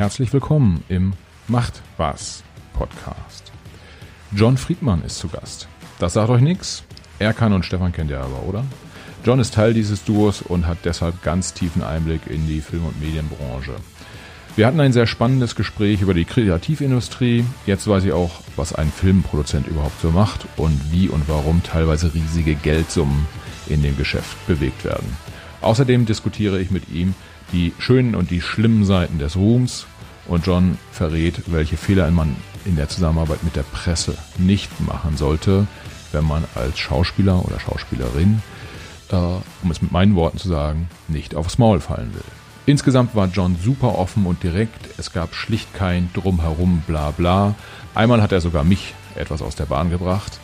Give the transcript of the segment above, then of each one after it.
herzlich willkommen im Macht was Podcast. John Friedmann ist zu Gast. Das sagt euch nichts. Erkan und Stefan kennt ihr aber, oder? John ist Teil dieses Duos und hat deshalb ganz tiefen Einblick in die Film- und Medienbranche. Wir hatten ein sehr spannendes Gespräch über die Kreativindustrie. Jetzt weiß ich auch, was ein Filmproduzent überhaupt so macht und wie und warum teilweise riesige Geldsummen in dem Geschäft bewegt werden. Außerdem diskutiere ich mit ihm die schönen und die schlimmen Seiten des Ruhms und John verrät, welche Fehler man in der Zusammenarbeit mit der Presse nicht machen sollte, wenn man als Schauspieler oder Schauspielerin, äh, um es mit meinen Worten zu sagen, nicht aufs Maul fallen will. Insgesamt war John super offen und direkt. Es gab schlicht kein Drumherum, bla bla. Einmal hat er sogar mich etwas aus der Bahn gebracht.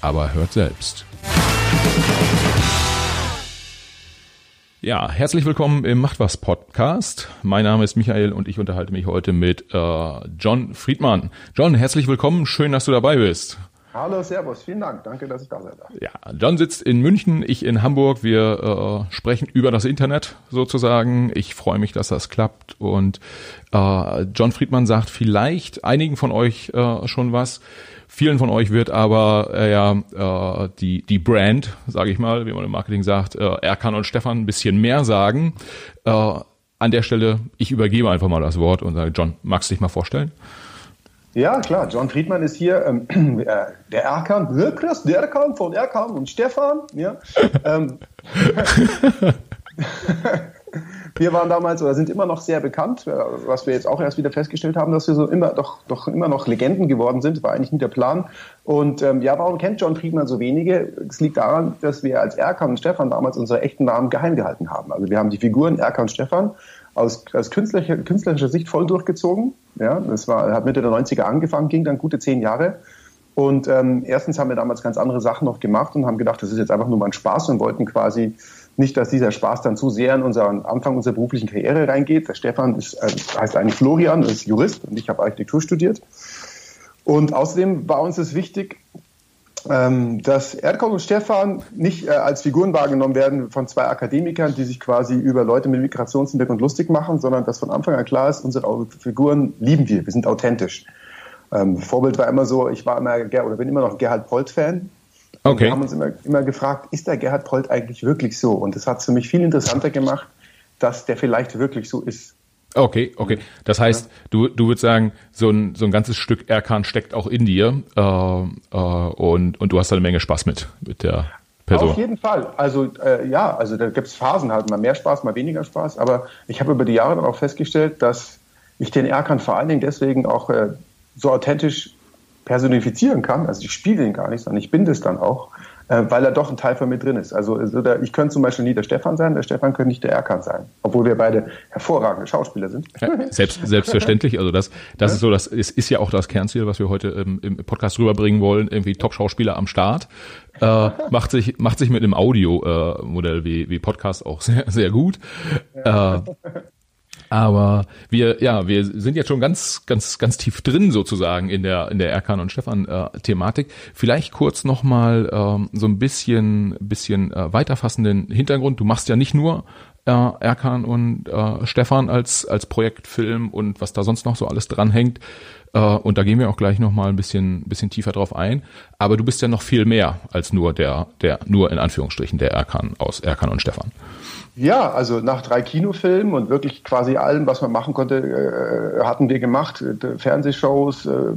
Aber hört selbst. Ja, herzlich willkommen im Macht was Podcast. Mein Name ist Michael und ich unterhalte mich heute mit äh, John Friedmann. John, herzlich willkommen. Schön, dass du dabei bist. Hallo, Servus, vielen Dank. Danke, dass ich da sein darf. Ja, John sitzt in München, ich in Hamburg. Wir äh, sprechen über das Internet sozusagen. Ich freue mich, dass das klappt. Und äh, John Friedmann sagt vielleicht einigen von euch äh, schon was. Vielen von euch wird aber äh, ja äh, die die Brand, sage ich mal, wie man im Marketing sagt, äh, Erkan und Stefan ein bisschen mehr sagen. Äh, an der Stelle, ich übergebe einfach mal das Wort und sage, John, magst du dich mal vorstellen? Ja, klar. John Friedmann ist hier ähm, äh, der Erkan, wirklich der Erkan von Erkan und Stefan. Ja. ähm, wir waren damals oder sind immer noch sehr bekannt, äh, was wir jetzt auch erst wieder festgestellt haben, dass wir so immer doch, doch immer noch Legenden geworden sind, war eigentlich nicht der Plan. Und ähm, ja, warum kennt John Friedman so wenige? Es liegt daran, dass wir als Erkan und Stefan damals unsere echten Namen geheim gehalten haben. Also wir haben die Figuren Erkan und Stefan aus, aus künstlerischer, künstlerischer Sicht voll durchgezogen. Ja, das war, hat Mitte der 90er angefangen, ging dann gute zehn Jahre. Und ähm, erstens haben wir damals ganz andere Sachen noch gemacht und haben gedacht, das ist jetzt einfach nur mal ein Spaß und wollten quasi nicht, dass dieser Spaß dann zu sehr in unseren Anfang unserer beruflichen Karriere reingeht. Der Stefan ist, äh, heißt eigentlich Florian, ist Jurist und ich habe Architektur studiert. Und außerdem war uns es wichtig, ähm, dass Erdkon und Stefan nicht äh, als Figuren wahrgenommen werden von zwei Akademikern, die sich quasi über Leute mit Migrationshintergrund lustig machen, sondern dass von Anfang an klar ist, unsere Figuren lieben wir, wir sind authentisch. Ähm, Vorbild war immer so, ich war immer oder bin immer noch Gerhard Polt-Fan. Okay. Wir haben uns immer, immer gefragt, ist der Gerhard Polt eigentlich wirklich so? Und das hat es für mich viel interessanter gemacht, dass der vielleicht wirklich so ist. Okay, okay. Das heißt, du, du würdest sagen, so ein, so ein ganzes Stück Erkan steckt auch in dir äh, äh, und, und du hast da eine Menge Spaß mit, mit der Person. Auf jeden Fall. Also äh, ja, also da gibt es Phasen halt, mal mehr Spaß, mal weniger Spaß. Aber ich habe über die Jahre dann auch festgestellt, dass ich den Erkan vor allen Dingen deswegen auch äh, so authentisch personifizieren kann. Also ich spiele ihn gar nicht, sondern ich bin das dann auch, äh, weil er doch ein Teil von mir drin ist. Also, ich könnte zum Beispiel nie der Stefan sein, der Stefan könnte nicht der Erkan sein, obwohl wir beide hervorragende Schauspieler sind. Ja, selbst, selbstverständlich. Also das, das ja. ist so, das ist, ist ja auch das Kernziel, was wir heute ähm, im Podcast rüberbringen wollen. Irgendwie Top-Schauspieler am Start. Äh, macht sich macht sich mit einem Audio-Modell äh, wie, wie Podcast auch sehr sehr gut. Ja. Äh, aber wir, ja, wir sind jetzt schon ganz, ganz, ganz tief drin sozusagen in der in der Erkan und Stefan äh, Thematik. Vielleicht kurz nochmal ähm, so ein bisschen, bisschen äh, weiterfassenden Hintergrund. Du machst ja nicht nur äh, Erkan und äh, Stefan als als Projektfilm und was da sonst noch so alles dranhängt. Äh, und da gehen wir auch gleich nochmal ein bisschen, bisschen tiefer drauf ein. Aber du bist ja noch viel mehr als nur der, der nur in Anführungsstrichen der Erkan aus Erkan und Stefan. Ja, also nach drei Kinofilmen und wirklich quasi allem, was man machen konnte, äh, hatten wir gemacht. Äh, Fernsehshows, äh,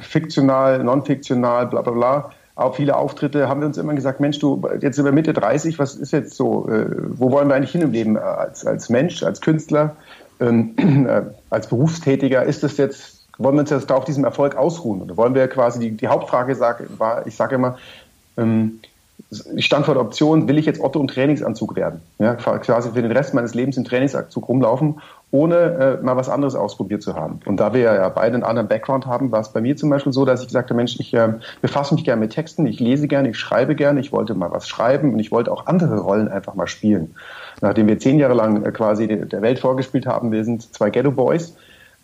fiktional, non-fiktional, bla bla bla. Auch viele Auftritte haben wir uns immer gesagt, Mensch, du, jetzt sind wir Mitte 30, was ist jetzt so, äh, wo wollen wir eigentlich hin im Leben als, als Mensch, als Künstler, ähm, äh, als Berufstätiger? Ist das jetzt, wollen wir uns jetzt auf diesem Erfolg ausruhen? Oder wollen wir quasi, die, die Hauptfrage sag, war, ich sage immer, ähm, ich stand vor der Option, will ich jetzt Otto im Trainingsanzug werden? Ja, quasi für den Rest meines Lebens im Trainingsanzug rumlaufen, ohne äh, mal was anderes ausprobiert zu haben. Und da wir ja beide einen anderen Background haben, war es bei mir zum Beispiel so, dass ich gesagt habe, Mensch, ich äh, befasse mich gerne mit Texten, ich lese gerne, ich schreibe gerne, ich wollte mal was schreiben und ich wollte auch andere Rollen einfach mal spielen. Nachdem wir zehn Jahre lang äh, quasi der Welt vorgespielt haben, wir sind zwei Ghetto Boys,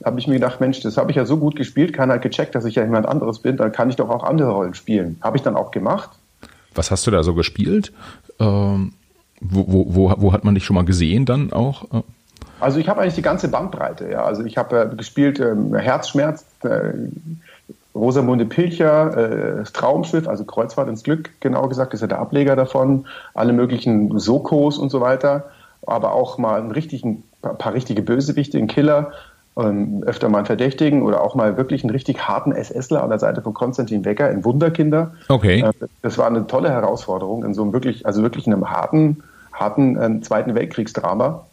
habe ich mir gedacht, Mensch, das habe ich ja so gut gespielt, keiner hat gecheckt, dass ich ja jemand anderes bin, dann kann ich doch auch andere Rollen spielen. Habe ich dann auch gemacht was hast du da so gespielt? Ähm, wo, wo, wo, wo hat man dich schon mal gesehen dann auch? Also ich habe eigentlich die ganze Bandbreite. Ja. Also ich habe äh, gespielt ähm, Herzschmerz, äh, Rosamunde Pilcher, äh, Traumschiff, also Kreuzfahrt ins Glück, genau gesagt, ist ja der Ableger davon, alle möglichen Sokos und so weiter, aber auch mal einen richtigen, paar richtige Bösewichte, einen Killer, ähm, öfter mal einen Verdächtigen oder auch mal wirklich einen richtig harten SSler an der Seite von Konstantin Wecker in Wunderkinder. Okay. Äh, das war eine tolle Herausforderung in so einem wirklich, also wirklich einem harten, harten äh, Zweiten Weltkriegsdrama.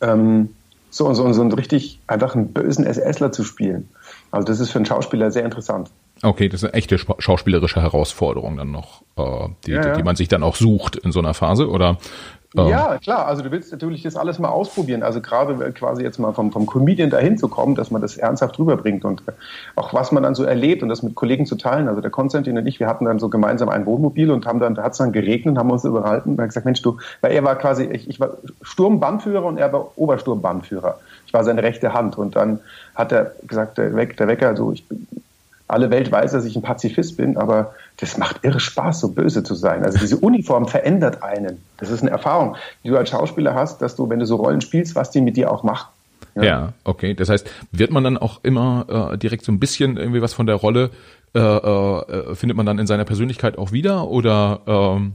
Ähm, so, so, so einen richtig einfach einen bösen SSler zu spielen. Also das ist für einen Schauspieler sehr interessant. Okay, das ist eine echte schauspielerische Herausforderung dann noch, äh, die, ja, ja. die man sich dann auch sucht in so einer Phase, oder? Ähm. Ja, klar. Also du willst natürlich das alles mal ausprobieren. Also gerade quasi jetzt mal vom, vom Comedian dahin zu kommen, dass man das ernsthaft rüberbringt und auch was man dann so erlebt und das mit Kollegen zu teilen. Also der Konstantin und ich, wir hatten dann so gemeinsam ein Wohnmobil und haben dann, da hat es dann geregnet, haben uns überhalten und haben gesagt, Mensch, du, weil er war quasi, ich, ich war Sturmbannführer und er war Obersturmbannführer. Ich war seine rechte Hand und dann hat er gesagt, der, der Wecker, so, ich alle Welt weiß, dass ich ein Pazifist bin, aber das macht irre Spaß, so böse zu sein. Also diese Uniform verändert einen. Das ist eine Erfahrung, die du als Schauspieler hast, dass du, wenn du so Rollen spielst, was die mit dir auch macht. Ja, ja okay. Das heißt, wird man dann auch immer äh, direkt so ein bisschen irgendwie was von der Rolle, äh, äh, findet man dann in seiner Persönlichkeit auch wieder oder? Ähm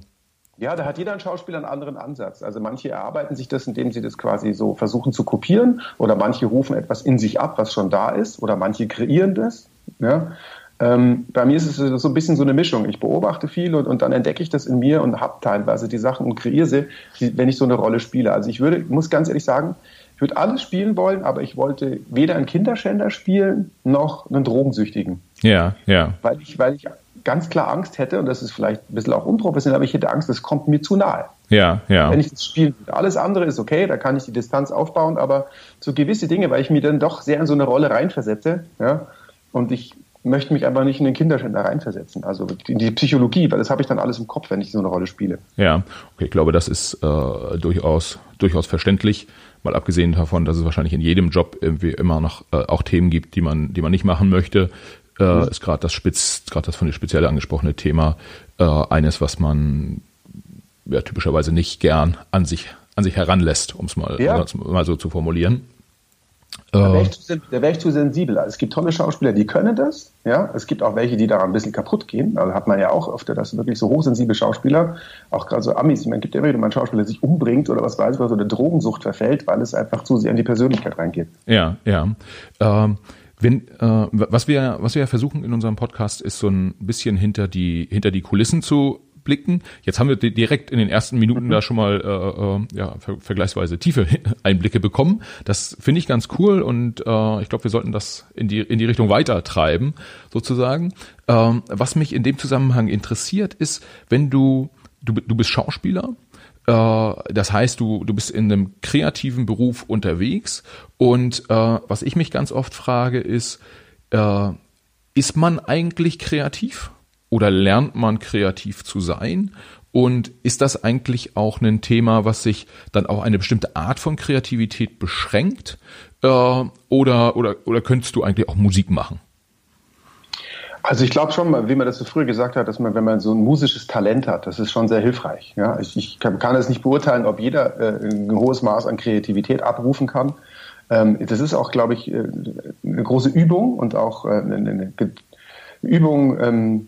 ja, da hat jeder ein Schauspieler einen anderen Ansatz. Also manche erarbeiten sich das, indem sie das quasi so versuchen zu kopieren oder manche rufen etwas in sich ab, was schon da ist oder manche kreieren das. Ja? Ähm, bei mir ist es so ein bisschen so eine Mischung. Ich beobachte viel und, und dann entdecke ich das in mir und habe teilweise die Sachen und kreiere sie, wenn ich so eine Rolle spiele. Also ich würde, muss ganz ehrlich sagen, ich würde alles spielen wollen, aber ich wollte weder einen Kinderschänder spielen noch einen Drogensüchtigen. Ja, ja. Weil ich, weil ich ganz klar Angst hätte, und das ist vielleicht ein bisschen auch unprofessionell, aber ich hätte Angst, das kommt mir zu nahe. Ja, ja. Wenn ich das spielen würde. Alles andere ist okay, da kann ich die Distanz aufbauen, aber so gewisse Dinge, weil ich mir dann doch sehr in so eine Rolle reinversetze, ja, und ich möchte mich einfach nicht in den Kinderschänder reinversetzen, also in die Psychologie, weil das habe ich dann alles im Kopf, wenn ich so eine Rolle spiele. Ja, okay, ich glaube, das ist äh, durchaus, durchaus verständlich, mal abgesehen davon, dass es wahrscheinlich in jedem Job irgendwie immer noch äh, auch Themen gibt, die man, die man nicht machen möchte. Äh, mhm. Ist gerade das Spitz, gerade das von dir speziell angesprochene Thema äh, eines, was man ja typischerweise nicht gern an sich an sich heranlässt, um es mal, ja. mal so zu formulieren. Da wäre ich, zu, wär ich zu sensibel. Also es gibt tolle Schauspieler, die können das. Ja, es gibt auch welche, die daran ein bisschen kaputt gehen. Also hat man ja auch öfter, dass wirklich so hochsensible Schauspieler, auch gerade so Amis, man gibt ja immer wieder mal einen Schauspieler, der sich umbringt oder was weiß ich, was, oder Drogensucht verfällt, weil es einfach zu sehr in die Persönlichkeit reingeht. Ja, ja. Ähm, wenn, äh, was wir, was wir ja versuchen in unserem Podcast ist so ein bisschen hinter die, hinter die Kulissen zu blicken. Jetzt haben wir direkt in den ersten Minuten mhm. da schon mal äh, äh, ja, ver vergleichsweise tiefe Einblicke bekommen. Das finde ich ganz cool und äh, ich glaube, wir sollten das in die, in die Richtung weiter treiben, sozusagen. Ähm, was mich in dem Zusammenhang interessiert, ist, wenn du, du, du bist Schauspieler, äh, das heißt, du, du bist in einem kreativen Beruf unterwegs und äh, was ich mich ganz oft frage, ist, äh, ist man eigentlich kreativ? Oder lernt man kreativ zu sein? Und ist das eigentlich auch ein Thema, was sich dann auch eine bestimmte Art von Kreativität beschränkt? Äh, oder, oder, oder könntest du eigentlich auch Musik machen? Also ich glaube schon, wie man das so früher gesagt hat, dass man, wenn man so ein musisches Talent hat, das ist schon sehr hilfreich. Ja, ich, ich kann, kann es nicht beurteilen, ob jeder äh, ein hohes Maß an Kreativität abrufen kann. Ähm, das ist auch, glaube ich, äh, eine große Übung und auch äh, eine, eine Übung, ähm,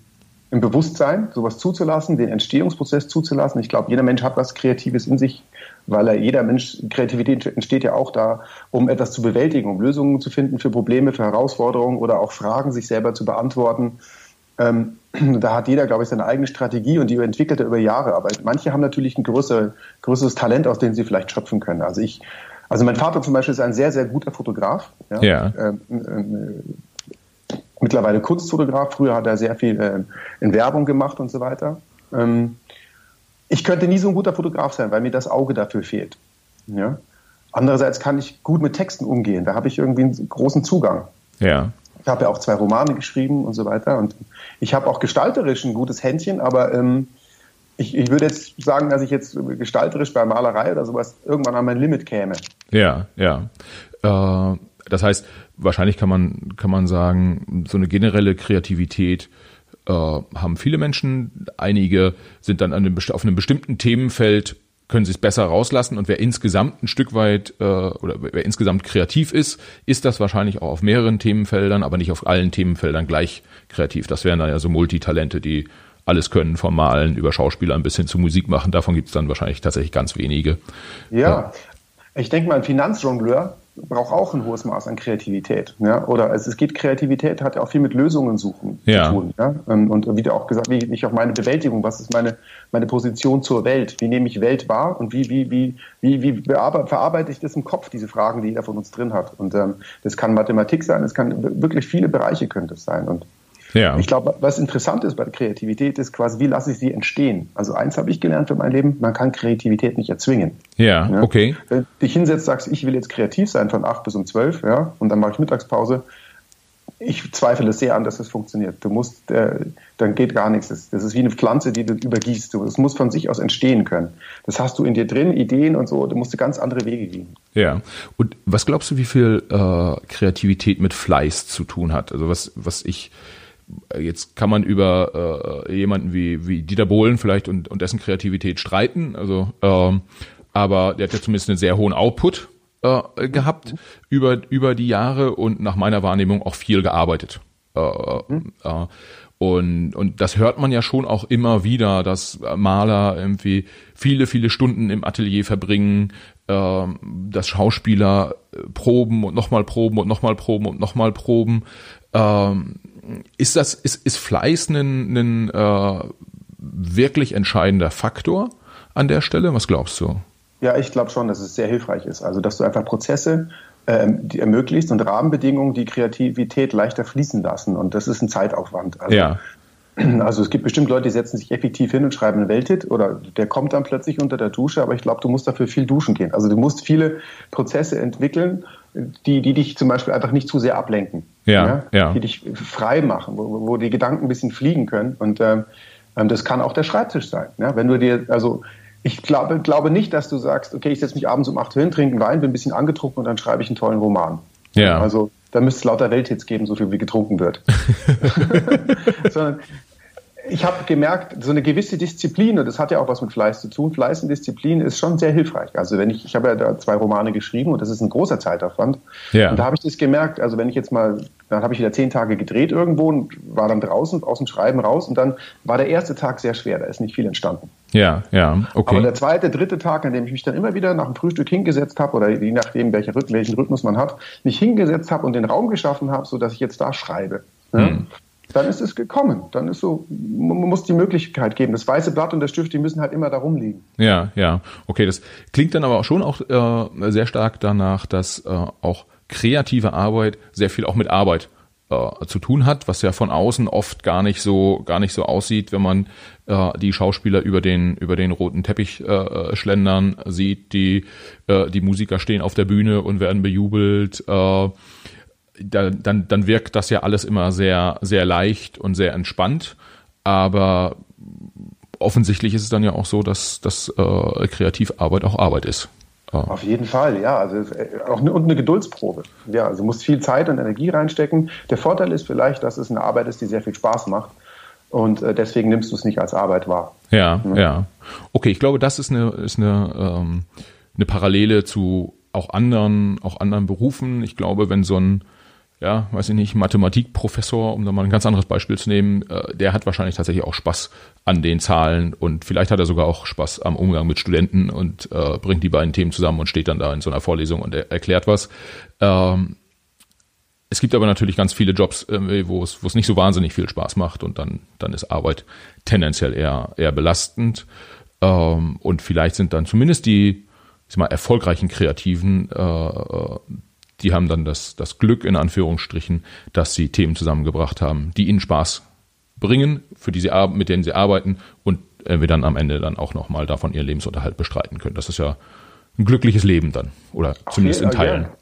im Bewusstsein, sowas zuzulassen, den Entstehungsprozess zuzulassen. Ich glaube, jeder Mensch hat was Kreatives in sich, weil er, jeder Mensch, Kreativität entsteht ja auch da, um etwas zu bewältigen, um Lösungen zu finden für Probleme, für Herausforderungen oder auch Fragen sich selber zu beantworten. Ähm, da hat jeder, glaube ich, seine eigene Strategie und die entwickelt er über Jahre. Aber manche haben natürlich ein größer, größeres Talent, aus dem sie vielleicht schöpfen können. Also ich, also mein Vater zum Beispiel ist ein sehr, sehr guter Fotograf. Ja. ja. Ähm, ähm, mittlerweile Kunstfotograf. Früher hat er sehr viel äh, in Werbung gemacht und so weiter. Ähm, ich könnte nie so ein guter Fotograf sein, weil mir das Auge dafür fehlt. Ja? Andererseits kann ich gut mit Texten umgehen. Da habe ich irgendwie einen großen Zugang. Ja. Ich habe ja auch zwei Romane geschrieben und so weiter. Und ich habe auch gestalterisch ein gutes Händchen, aber ähm, ich, ich würde jetzt sagen, dass ich jetzt gestalterisch bei Malerei oder sowas irgendwann an mein Limit käme. Ja, ja. Äh, das heißt, wahrscheinlich kann man, kann man sagen, so eine generelle Kreativität äh, haben viele Menschen. Einige sind dann an einem, auf einem bestimmten Themenfeld können sie es besser rauslassen und wer insgesamt ein Stück weit äh, oder wer insgesamt kreativ ist, ist das wahrscheinlich auch auf mehreren Themenfeldern, aber nicht auf allen Themenfeldern gleich kreativ. Das wären dann ja so Multitalente, die alles können, vom Malen über Schauspielern bis hin zu Musik machen. Davon gibt es dann wahrscheinlich tatsächlich ganz wenige. Ja, ja. ich denke mal, ein Finanzjongleur braucht auch ein hohes Maß an Kreativität. Ja? Oder also es geht, Kreativität hat ja auch viel mit Lösungen suchen ja. zu tun. Ja? Ähm, und wie du auch gesagt, wie ich auch meine Bewältigung, was ist meine, meine Position zur Welt? Wie nehme ich Welt wahr und wie, wie, wie, wie, wie verarbeite ich das im Kopf, diese Fragen, die jeder von uns drin hat? Und ähm, das kann Mathematik sein, es kann wirklich viele Bereiche könnte es sein. Und ja. Ich glaube, was interessant ist bei der Kreativität, ist quasi, wie lasse ich sie entstehen? Also eins habe ich gelernt für mein Leben, man kann Kreativität nicht erzwingen. Ja, ja? okay. Wenn du dich hinsetzt, sagst, ich will jetzt kreativ sein von acht bis um zwölf, ja, und dann mache ich Mittagspause. Ich zweifle es sehr an, dass das funktioniert. Du musst, äh, dann geht gar nichts. Das, das, ist wie eine Pflanze, die du übergießt. Es muss von sich aus entstehen können. Das hast du in dir drin, Ideen und so. Du musst ganz andere Wege gehen. Ja. Und was glaubst du, wie viel äh, Kreativität mit Fleiß zu tun hat? Also was, was ich Jetzt kann man über äh, jemanden wie, wie Dieter Bohlen vielleicht und, und dessen Kreativität streiten. Also, ähm, aber der hat ja zumindest einen sehr hohen Output äh, gehabt über, über die Jahre und nach meiner Wahrnehmung auch viel gearbeitet. Äh, mhm. äh, und, und das hört man ja schon auch immer wieder, dass Maler irgendwie viele, viele Stunden im Atelier verbringen, äh, dass Schauspieler proben und nochmal proben und nochmal proben und nochmal proben. Ähm, ist das, ist, ist Fleiß ein, ein äh, wirklich entscheidender Faktor an der Stelle? Was glaubst du? Ja, ich glaube schon, dass es sehr hilfreich ist. Also, dass du einfach Prozesse ähm, die ermöglicht und Rahmenbedingungen, die Kreativität leichter fließen lassen. Und das ist ein Zeitaufwand. Also, ja. Also es gibt bestimmt Leute, die setzen sich effektiv hin und schreiben einen Welthit oder der kommt dann plötzlich unter der Dusche, aber ich glaube, du musst dafür viel duschen gehen. Also du musst viele Prozesse entwickeln, die, die dich zum Beispiel einfach nicht zu sehr ablenken. Ja, ja, ja. Die dich frei machen, wo, wo die Gedanken ein bisschen fliegen können. Und ähm, ähm, das kann auch der Schreibtisch sein. Ja? Wenn du dir, also ich glaube, glaube nicht, dass du sagst, okay, ich setze mich abends um acht hin, trinke einen Wein, bin ein bisschen angetrunken und dann schreibe ich einen tollen Roman. Ja. Also da müsste es lauter Welthits geben, so viel wie getrunken wird. Sondern ich habe gemerkt, so eine gewisse Disziplin, und das hat ja auch was mit Fleiß zu tun, Fleiß und Disziplin ist schon sehr hilfreich. Also wenn ich, ich habe ja da zwei Romane geschrieben und das ist ein großer Zeitaufwand. Ja. Und da habe ich das gemerkt, also wenn ich jetzt mal, dann habe ich wieder zehn Tage gedreht irgendwo und war dann draußen aus dem Schreiben raus und dann war der erste Tag sehr schwer, da ist nicht viel entstanden. Ja, ja, okay. Aber der zweite, dritte Tag, an dem ich mich dann immer wieder nach dem Frühstück hingesetzt habe oder je nachdem, welchen Rhythmus man hat, mich hingesetzt habe und den Raum geschaffen habe, sodass ich jetzt da schreibe. Hm dann ist es gekommen. Dann ist so, man muss die Möglichkeit geben. Das weiße Blatt und der Stift, die müssen halt immer da rumliegen. Ja, ja. Okay, das klingt dann aber auch schon auch äh, sehr stark danach, dass äh, auch kreative Arbeit sehr viel auch mit Arbeit äh, zu tun hat, was ja von außen oft gar nicht so gar nicht so aussieht, wenn man äh, die Schauspieler über den über den roten Teppich äh, schlendern sieht, die äh, die Musiker stehen auf der Bühne und werden bejubelt. Äh, da, dann, dann wirkt das ja alles immer sehr, sehr leicht und sehr entspannt. Aber offensichtlich ist es dann ja auch so, dass, dass äh, Kreativarbeit auch Arbeit ist. Auf jeden Fall, ja. Also äh, auch eine, und eine Geduldsprobe. Ja, also du musst viel Zeit und Energie reinstecken. Der Vorteil ist vielleicht, dass es eine Arbeit ist, die sehr viel Spaß macht. Und äh, deswegen nimmst du es nicht als Arbeit wahr. Ja, ja. ja. Okay, ich glaube, das ist eine, ist eine, ähm, eine Parallele zu auch anderen, auch anderen Berufen. Ich glaube, wenn so ein ja, weiß ich nicht, Mathematikprofessor, um da mal ein ganz anderes Beispiel zu nehmen, äh, der hat wahrscheinlich tatsächlich auch Spaß an den Zahlen und vielleicht hat er sogar auch Spaß am Umgang mit Studenten und äh, bringt die beiden Themen zusammen und steht dann da in so einer Vorlesung und er erklärt was. Ähm, es gibt aber natürlich ganz viele Jobs, äh, wo es, wo es nicht so wahnsinnig viel Spaß macht und dann, dann ist Arbeit tendenziell eher, eher belastend. Ähm, und vielleicht sind dann zumindest die, ich sag mal, erfolgreichen Kreativen äh, äh die haben dann das, das Glück in Anführungsstrichen, dass sie Themen zusammengebracht haben, die ihnen Spaß bringen, für die sie mit denen sie arbeiten und äh, wir dann am Ende dann auch nochmal davon ihren Lebensunterhalt bestreiten können. Das ist ja ein glückliches Leben dann oder zumindest in Teilen. Ja.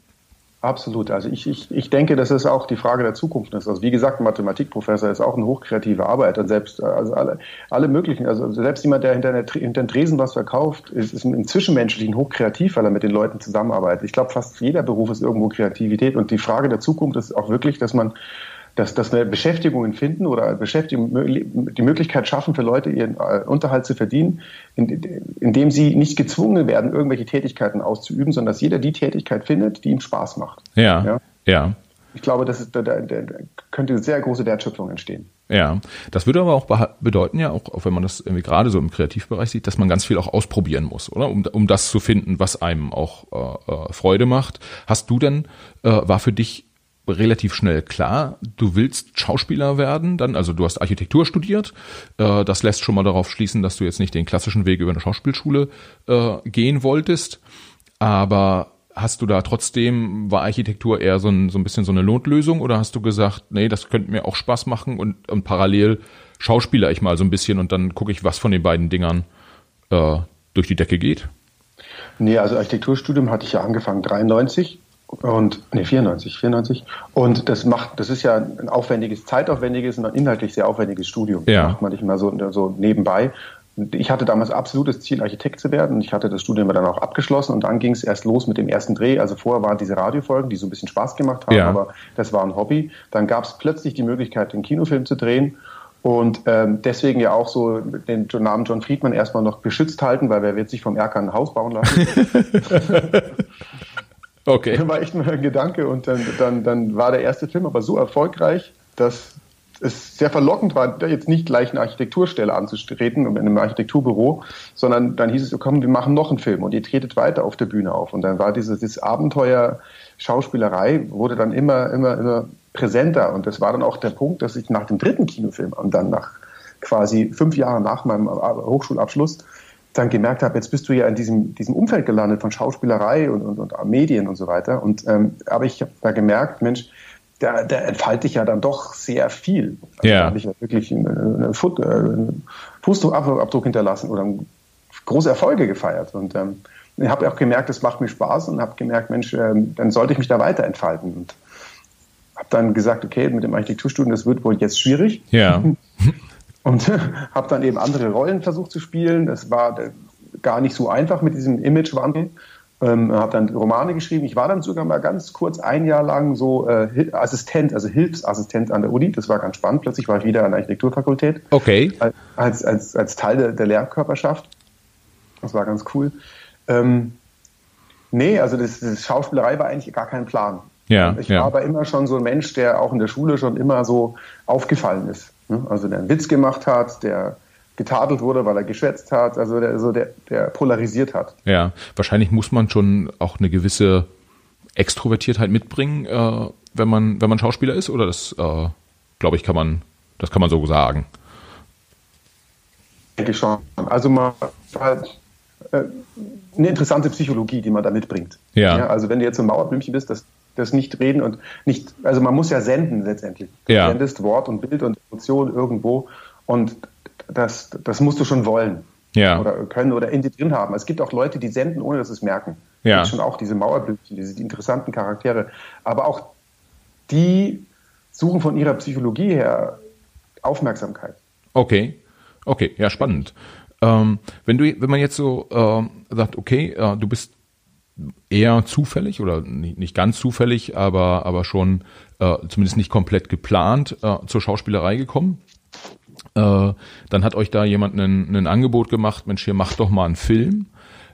Absolut. Also ich, ich, ich denke, dass es auch die Frage der Zukunft ist. Also wie gesagt, ein Mathematikprofessor ist auch eine hochkreative Arbeit und selbst also alle, alle möglichen, also selbst jemand, der hinter, der, hinter den Tresen was verkauft, ist, ist im Zwischenmenschlichen hochkreativ, weil er mit den Leuten zusammenarbeitet. Ich glaube, fast jeder Beruf ist irgendwo Kreativität und die Frage der Zukunft ist auch wirklich, dass man dass, dass wir Beschäftigungen finden oder Beschäftigung, die Möglichkeit schaffen für Leute, ihren äh, Unterhalt zu verdienen, indem sie nicht gezwungen werden, irgendwelche Tätigkeiten auszuüben, sondern dass jeder die Tätigkeit findet, die ihm Spaß macht. Ja. Ja. ja. Ich glaube, das ist, da, da, könnte sehr große Wertschöpfung entstehen. Ja, das würde aber auch bedeuten ja auch, auch wenn man das irgendwie gerade so im Kreativbereich sieht, dass man ganz viel auch ausprobieren muss, oder? Um, um das zu finden, was einem auch äh, äh, Freude macht. Hast du denn, äh, war für dich relativ schnell klar, du willst Schauspieler werden, dann, also du hast Architektur studiert, äh, das lässt schon mal darauf schließen, dass du jetzt nicht den klassischen Weg über eine Schauspielschule äh, gehen wolltest, aber hast du da trotzdem, war Architektur eher so ein, so ein bisschen so eine Notlösung oder hast du gesagt, nee, das könnte mir auch Spaß machen und, und parallel schauspieler ich mal so ein bisschen und dann gucke ich, was von den beiden Dingern äh, durch die Decke geht? Nee, also Architekturstudium hatte ich ja angefangen 93 und nee 94, 94 und das macht, das ist ja ein aufwendiges, zeitaufwendiges und ein inhaltlich sehr aufwendiges Studium. Ja. Das macht man nicht mal so, so nebenbei ich hatte damals absolutes Ziel, Architekt zu werden. Ich hatte das Studium dann auch abgeschlossen und dann ging es erst los mit dem ersten Dreh. Also vorher waren diese Radiofolgen, die so ein bisschen Spaß gemacht haben, ja. aber das war ein Hobby. Dann gab es plötzlich die Möglichkeit, den Kinofilm zu drehen. Und ähm, deswegen ja auch so den Namen John Friedman erstmal noch beschützt halten, weil wer wird sich vom Erker ein Haus bauen lassen? okay. Das war echt mal ein Gedanke. Und dann, dann, dann war der erste Film aber so erfolgreich, dass es sehr verlockend war, jetzt nicht gleich eine Architekturstelle anzutreten in einem Architekturbüro, sondern dann hieß es, komm, wir machen noch einen Film und ihr tretet weiter auf der Bühne auf. Und dann war dieses, dieses Abenteuer Schauspielerei wurde dann immer, immer, immer präsenter. Und das war dann auch der Punkt, dass ich nach dem dritten Kinofilm und dann nach quasi fünf Jahren nach meinem Hochschulabschluss dann gemerkt habe, jetzt bist du ja in diesem, diesem Umfeld gelandet von Schauspielerei und, und, und Medien und so weiter. Und ähm, aber ich habe da gemerkt, Mensch, da, da entfalte ich ja dann doch sehr viel. Also ja. Da habe ich ja wirklich einen, einen, Foot, äh, einen Fußabdruck hinterlassen oder große Erfolge gefeiert. Und ähm, ich habe auch gemerkt, es macht mir Spaß und habe gemerkt, Mensch, ähm, dann sollte ich mich da weiter entfalten. Und habe dann gesagt, okay, mit dem Architekturstudium, das wird wohl jetzt schwierig. Ja. und habe dann eben andere Rollen versucht zu spielen. Das war gar nicht so einfach mit diesem Imagewandel ähm, habe dann Romane geschrieben. Ich war dann sogar mal ganz kurz ein Jahr lang so äh, Assistent, also Hilfsassistent an der Uni. Das war ganz spannend. Plötzlich war ich wieder an der Architekturfakultät. Okay. Als, als, als Teil der, der Lehrkörperschaft. Das war ganz cool. Ähm, nee, also das, das Schauspielerei war eigentlich gar kein Plan. Ja, ich ja. war aber immer schon so ein Mensch, der auch in der Schule schon immer so aufgefallen ist. Ne? Also der einen Witz gemacht hat, der getadelt wurde, weil er geschwätzt hat, also der, also der, der polarisiert hat. Ja, wahrscheinlich muss man schon auch eine gewisse Extrovertiertheit mitbringen, äh, wenn man wenn man Schauspieler ist, oder das äh, glaube ich kann man das kann man so sagen. Denke ich schon. Also mal äh, eine interessante Psychologie, die man da mitbringt. Ja. ja also wenn du jetzt ein Mauerblümchen bist, das das nicht reden und nicht, also man muss ja senden letztendlich. Du ja. sendest Wort und Bild und Emotion irgendwo und das, das musst du schon wollen. Ja. Oder können oder in dir drin haben. Es gibt auch Leute, die senden, ohne dass sie es merken. Ja. Es gibt schon auch diese Mauerblümchen, diese die interessanten Charaktere. Aber auch die suchen von ihrer Psychologie her Aufmerksamkeit. Okay. Okay, ja, spannend. Ähm, wenn du, wenn man jetzt so äh, sagt, okay, äh, du bist eher zufällig oder nicht, ganz zufällig, aber, aber schon äh, zumindest nicht komplett geplant äh, zur Schauspielerei gekommen. Äh, dann hat euch da jemand ein, ein Angebot gemacht, Mensch, hier macht doch mal einen Film.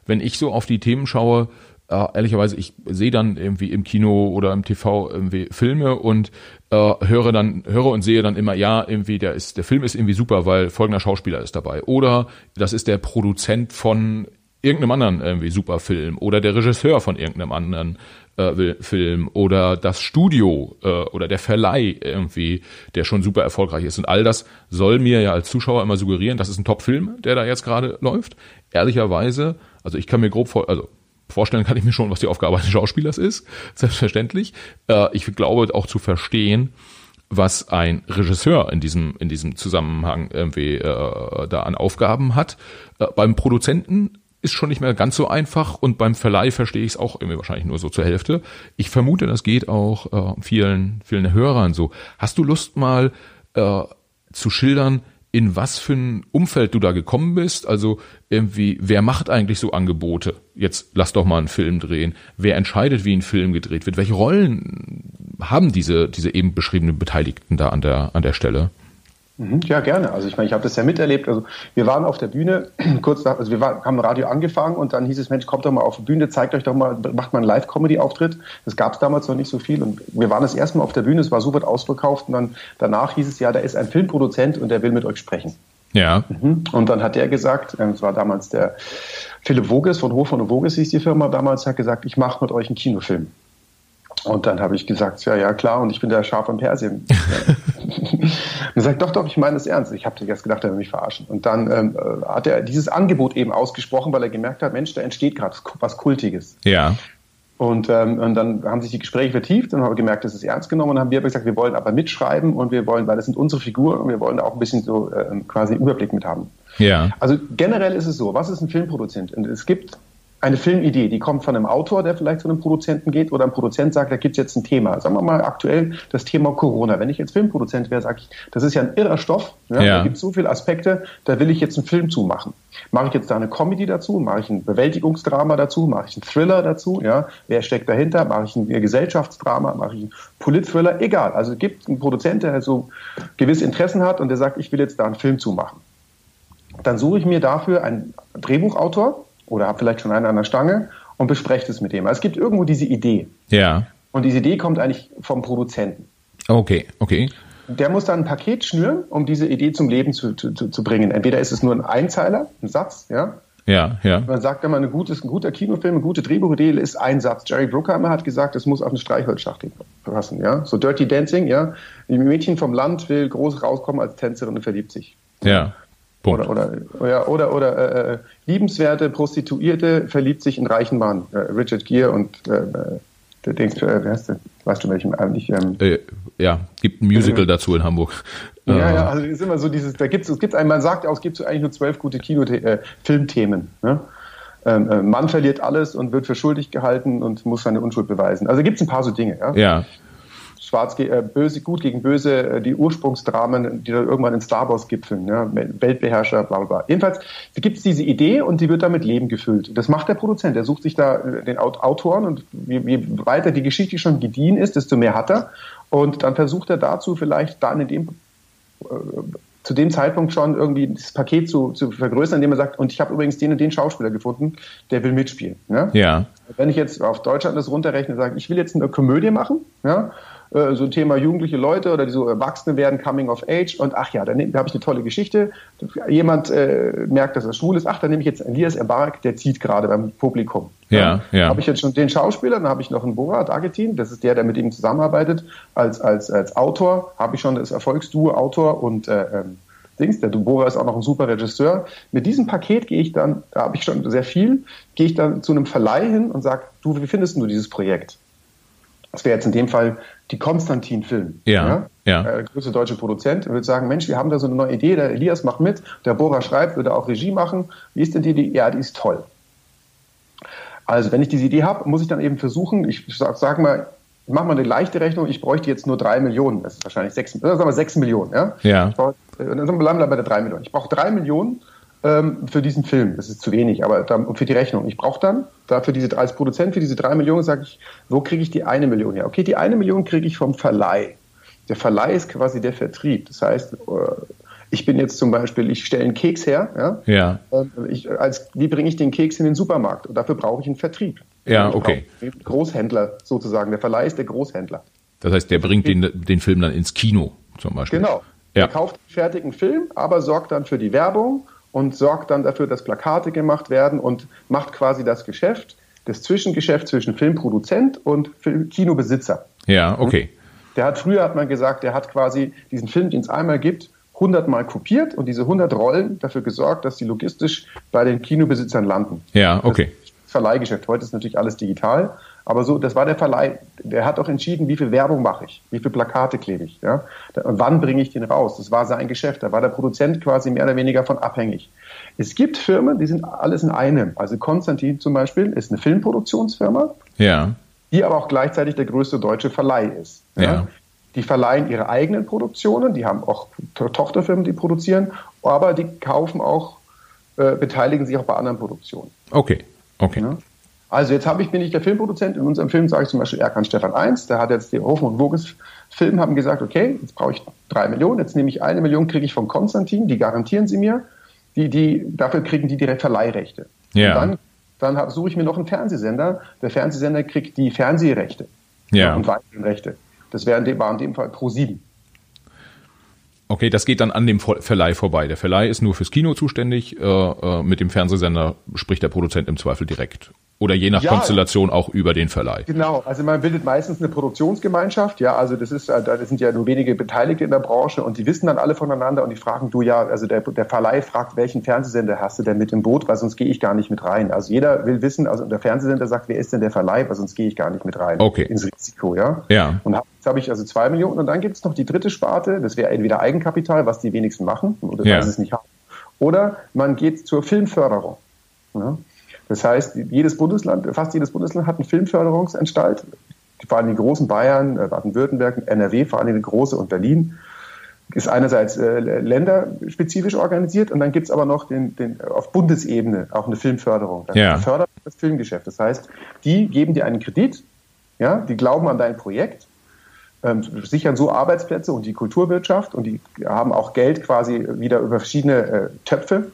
Wenn ich so auf die Themen schaue, äh, ehrlicherweise, ich sehe dann irgendwie im Kino oder im TV irgendwie Filme und äh, höre dann, höre und sehe dann immer, ja, irgendwie, der ist, der Film ist irgendwie super, weil folgender Schauspieler ist dabei. Oder das ist der Produzent von irgendeinem anderen irgendwie super Film oder der Regisseur von irgendeinem anderen äh, Film oder das Studio äh, oder der Verleih irgendwie, der schon super erfolgreich ist. Und all das soll mir ja als Zuschauer immer suggerieren, das ist ein Top-Film, der da jetzt gerade läuft. Ehrlicherweise, also ich kann mir grob vor, also vorstellen kann ich mir schon, was die Aufgabe eines Schauspielers ist, selbstverständlich. Äh, ich glaube auch zu verstehen, was ein Regisseur in diesem in diesem Zusammenhang irgendwie äh, da an Aufgaben hat. Äh, beim Produzenten ist schon nicht mehr ganz so einfach und beim Verleih verstehe ich es auch irgendwie wahrscheinlich nur so zur Hälfte. Ich vermute, das geht auch äh, vielen, vielen Hörern so. Hast du Lust mal äh, zu schildern, in was für ein Umfeld du da gekommen bist? Also irgendwie, wer macht eigentlich so Angebote? Jetzt lass doch mal einen Film drehen. Wer entscheidet, wie ein Film gedreht wird? Welche Rollen haben diese, diese eben beschriebenen Beteiligten da an der, an der Stelle? Mhm, ja, gerne. Also ich meine, ich habe das ja miterlebt. Also wir waren auf der Bühne kurz nach, also wir waren, haben Radio angefangen und dann hieß es, Mensch, kommt doch mal auf die Bühne, zeigt euch doch mal, macht mal einen Live-Comedy-Auftritt. Das gab es damals noch nicht so viel und wir waren das erste Mal auf der Bühne, es war super ausverkauft und dann danach hieß es ja, da ist ein Filmproduzent und der will mit euch sprechen. Ja. Mhm. Und dann hat der gesagt, es war damals der Philipp Voges von Hof und Voges hieß die Firma damals, hat gesagt, ich mache mit euch einen Kinofilm. Und dann habe ich gesagt, ja, ja, klar, und ich bin der Schaf am Persien. und er sagt, doch, doch, ich meine es ernst. Ich habe erst gedacht, er will mich verarschen. Und dann ähm, äh, hat er dieses Angebot eben ausgesprochen, weil er gemerkt hat, Mensch, da entsteht gerade was Kultiges. Ja. Und, ähm, und dann haben sich die Gespräche vertieft und haben gemerkt, das ist ernst genommen und haben wir gesagt, wir wollen aber mitschreiben und wir wollen, weil das sind unsere Figuren und wir wollen da auch ein bisschen so äh, quasi Überblick mit haben. Ja. Also generell ist es so, was ist ein Filmproduzent? Und es gibt eine Filmidee, die kommt von einem Autor, der vielleicht zu einem Produzenten geht, oder ein Produzent sagt, da gibt es jetzt ein Thema. Sagen wir mal aktuell das Thema Corona. Wenn ich jetzt Filmproduzent wäre, sage ich, das ist ja ein irrer Stoff. Ja? Ja. Da gibt es so viele Aspekte, da will ich jetzt einen Film zumachen. Mache ich jetzt da eine Comedy dazu? Mache ich ein Bewältigungsdrama dazu? Mache ich einen Thriller dazu? Ja? Wer steckt dahinter? Mache ich ein Gesellschaftsdrama? Mache ich einen Politthriller? Egal. Also es gibt einen Produzent, der so gewisse Interessen hat und der sagt, ich will jetzt da einen Film zumachen. Dann suche ich mir dafür einen Drehbuchautor, oder habe vielleicht schon einen an der Stange und besprecht es mit dem. Also es gibt irgendwo diese Idee. Ja. Und diese Idee kommt eigentlich vom Produzenten. Okay, okay. Der muss dann ein Paket schnüren, um diese Idee zum Leben zu, zu, zu bringen. Entweder ist es nur ein Einzeiler, ein Satz, ja. Ja, ja. Man sagt immer, ein, gutes, ein guter Kinofilm, eine gute Drehbuchidee ist ein Satz. Jerry Bruckheimer hat gesagt, es muss auf eine Streichholzschachtel passen, ja. So Dirty Dancing, ja. Ein Mädchen vom Land will groß rauskommen als Tänzerin und verliebt sich. Ja. Punkt. Oder, oder, oder, oder äh, äh, liebenswerte Prostituierte verliebt sich in reichen Mann. Äh, Richard Gere und äh, der Dings, äh, wie heißt der? Weißt du welchem eigentlich? Ähm, äh, ja, gibt ein Musical äh, dazu in Hamburg. Ja, ja, also es ist immer so dieses, da gibt es, gibt man sagt auch, es gibt so eigentlich nur zwölf gute Kino äh, Filmthemen. Ne? Ähm, äh, Mann verliert alles und wird für schuldig gehalten und muss seine Unschuld beweisen. Also gibt es ein paar so Dinge. Ja. ja. Schwarz, äh, böse, gut gegen böse, äh, die Ursprungsdramen, die dann irgendwann in Star Wars gipfeln, ja, Weltbeherrscher, bla bla bla. Jedenfalls gibt es diese Idee und die wird dann mit Leben gefüllt. Das macht der Produzent. Der sucht sich da äh, den Autoren und je, je weiter die Geschichte schon gediehen ist, desto mehr hat er. Und dann versucht er dazu vielleicht dann in dem äh, zu dem Zeitpunkt schon irgendwie das Paket zu, zu vergrößern, indem er sagt, und ich habe übrigens den und den Schauspieler gefunden, der will mitspielen. Ja? ja. Wenn ich jetzt auf Deutschland das runterrechne, sage ich will jetzt eine Komödie machen, ja, äh, so ein Thema jugendliche Leute oder die so Erwachsene werden, Coming of Age und ach ja, da, da habe ich eine tolle Geschichte. Jemand äh, merkt, dass er schwul ist. Ach, dann nehme ich jetzt Elias Embark, der zieht gerade beim Publikum. Ja, ja. ja. Habe ich jetzt schon den Schauspieler, dann habe ich noch einen Borat Agetin, das ist der, der mit ihm zusammenarbeitet als, als, als Autor. Habe ich schon das Erfolgsduo Autor und äh, ähm, Dings, der Dubora ist auch noch ein super Regisseur. Mit diesem Paket gehe ich dann, da habe ich schon sehr viel, gehe ich dann zu einem Verleih hin und sage, du, wie findest du dieses Projekt? Das wäre jetzt in dem Fall die Konstantin Film. Ja. ja. Der größte deutsche Produzent. würde sagen, Mensch, wir haben da so eine neue Idee, der Elias macht mit, der Bora schreibt, würde auch Regie machen. Wie ist denn die Idee? Ja, die ist toll. Also, wenn ich diese Idee habe, muss ich dann eben versuchen, ich sag, sag mal, ich mache mal eine leichte Rechnung, ich bräuchte jetzt nur drei Millionen. Das ist wahrscheinlich sechs, sagen wir sechs Millionen, ja? Ja. Brauche, dann bleiben wir bei der drei Millionen. Ich brauche drei Millionen ähm, für diesen Film. Das ist zu wenig, aber dann, für die Rechnung. Ich brauche dann dafür diese als Produzent für diese drei Millionen sage ich, wo kriege ich die eine Million her? Okay, die eine Million kriege ich vom Verleih. Der Verleih ist quasi der Vertrieb. Das heißt, äh, ich bin jetzt zum Beispiel, ich stelle einen Keks her. Ja. ja. Ähm, ich, als, wie bringe ich den Keks in den Supermarkt? Und dafür brauche ich einen Vertrieb. Ja, okay. Großhändler sozusagen. Der Verleih ist der Großhändler. Das heißt, der bringt den, den Film dann ins Kino zum Beispiel. Genau. Ja. Er kauft einen fertigen Film, aber sorgt dann für die Werbung und sorgt dann dafür, dass Plakate gemacht werden und macht quasi das Geschäft, das Zwischengeschäft zwischen Filmproduzent und Kinobesitzer. Ja, okay. Der hat früher, hat man gesagt, der hat quasi diesen Film, den es einmal gibt, 100 Mal kopiert und diese 100 Rollen dafür gesorgt, dass sie logistisch bei den Kinobesitzern landen. Ja, okay. Das Verleihgeschäft. Heute ist natürlich alles digital. Aber so, das war der Verleih. Der hat auch entschieden, wie viel Werbung mache ich, wie viele Plakate klebe ich, ja. Und wann bringe ich den raus? Das war sein Geschäft. Da war der Produzent quasi mehr oder weniger von abhängig. Es gibt Firmen, die sind alles in einem. Also Konstantin zum Beispiel ist eine Filmproduktionsfirma. Ja. Die aber auch gleichzeitig der größte deutsche Verleih ist. Ja. ja. Die verleihen ihre eigenen Produktionen, die haben auch Tochterfirmen, die produzieren, aber die kaufen auch, äh, beteiligen sich auch bei anderen Produktionen. Okay, okay. Ja? Also jetzt habe ich, bin ich der Filmproduzent. In unserem Film sage ich zum Beispiel Erkan Stefan 1, der hat jetzt die Hof und Voges Film, haben gesagt, okay, jetzt brauche ich drei Millionen, jetzt nehme ich eine Million, kriege ich von Konstantin, die garantieren sie mir. Die, die, dafür kriegen die direkt Verleihrechte. Ja. Und dann, dann suche ich mir noch einen Fernsehsender. Der Fernsehsender kriegt die Fernsehrechte Ja. und weiteren Rechte. Das wären, war in dem Fall Pro 7. Okay, das geht dann an dem Ver- Verleih vorbei. Der Verleih ist nur fürs Kino zuständig. Äh, äh, mit dem Fernsehsender spricht der Produzent im Zweifel direkt. Oder je nach Ja. Konstellation auch über den Verleih. Genau, also man bildet meistens eine Produktionsgemeinschaft, ja, also das ist, äh, da sind ja nur wenige Beteiligte in der Branche und die wissen dann alle voneinander und die fragen, du ja, also der, der Verleih fragt, welchen Fernsehsender hast du denn mit im Boot, weil sonst gehe ich gar nicht mit rein. Also jeder will wissen, also der Fernsehsender sagt, wer ist denn der Verleih, weil sonst gehe ich gar nicht mit rein Okay. ins Risiko, ja. Ja. Und jetzt habe ich also zwei Millionen und dann gibt es noch die dritte Sparte, das wäre entweder Eigenkapital, was die wenigsten machen oder Ja. weil sie es nicht haben, oder man geht zur Filmförderung. Ja. Das heißt, jedes Bundesland, fast jedes Bundesland hat eine Filmförderungsanstalt. Vor allem die großen Bayern, äh, Baden-Württemberg, NRW, vor allem die große und Berlin, ist einerseits äh, länderspezifisch organisiert und dann gibt es aber noch den, den, auf Bundesebene auch eine Filmförderung. Das Ja. fördert das Filmgeschäft. Das heißt, die geben dir einen Kredit, ja, die glauben an dein Projekt, ähm, sichern so Arbeitsplätze und die Kulturwirtschaft und die haben auch Geld quasi wieder über verschiedene äh, Töpfe.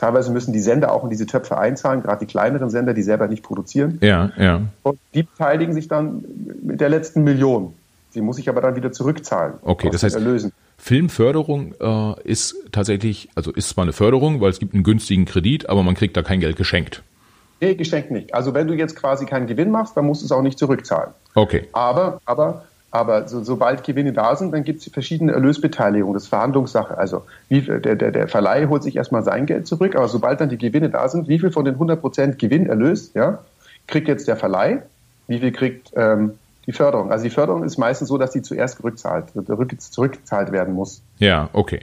Teilweise müssen die Sender auch in diese Töpfe einzahlen, gerade die kleineren Sender, die selber nicht produzieren. Ja, ja. Und die beteiligen sich dann mit der letzten Million. Die muss ich aber dann wieder zurückzahlen. Okay, das heißt- Erlösen. Filmförderung äh, ist tatsächlich, also ist zwar eine Förderung, weil es gibt einen günstigen Kredit, aber man kriegt da kein Geld geschenkt. Nee, geschenkt nicht. Also wenn du jetzt quasi keinen Gewinn machst, dann musst du es auch nicht zurückzahlen. Okay. Aber, aber, aber so, sobald Gewinne da sind, dann gibt es verschiedene Erlösbeteiligungen. Das ist Verhandlungssache. Also wie, der, der, der Verleih holt sich erstmal sein Geld zurück, aber sobald dann die Gewinne da sind, wie viel von den 100% Gewinn erlöst, ja, kriegt jetzt der Verleih, wie viel kriegt ähm, die Förderung. Also die Förderung ist meistens so, dass die zuerst zurückzahlt, zurück, zurückgezahlt werden muss. Ja, okay.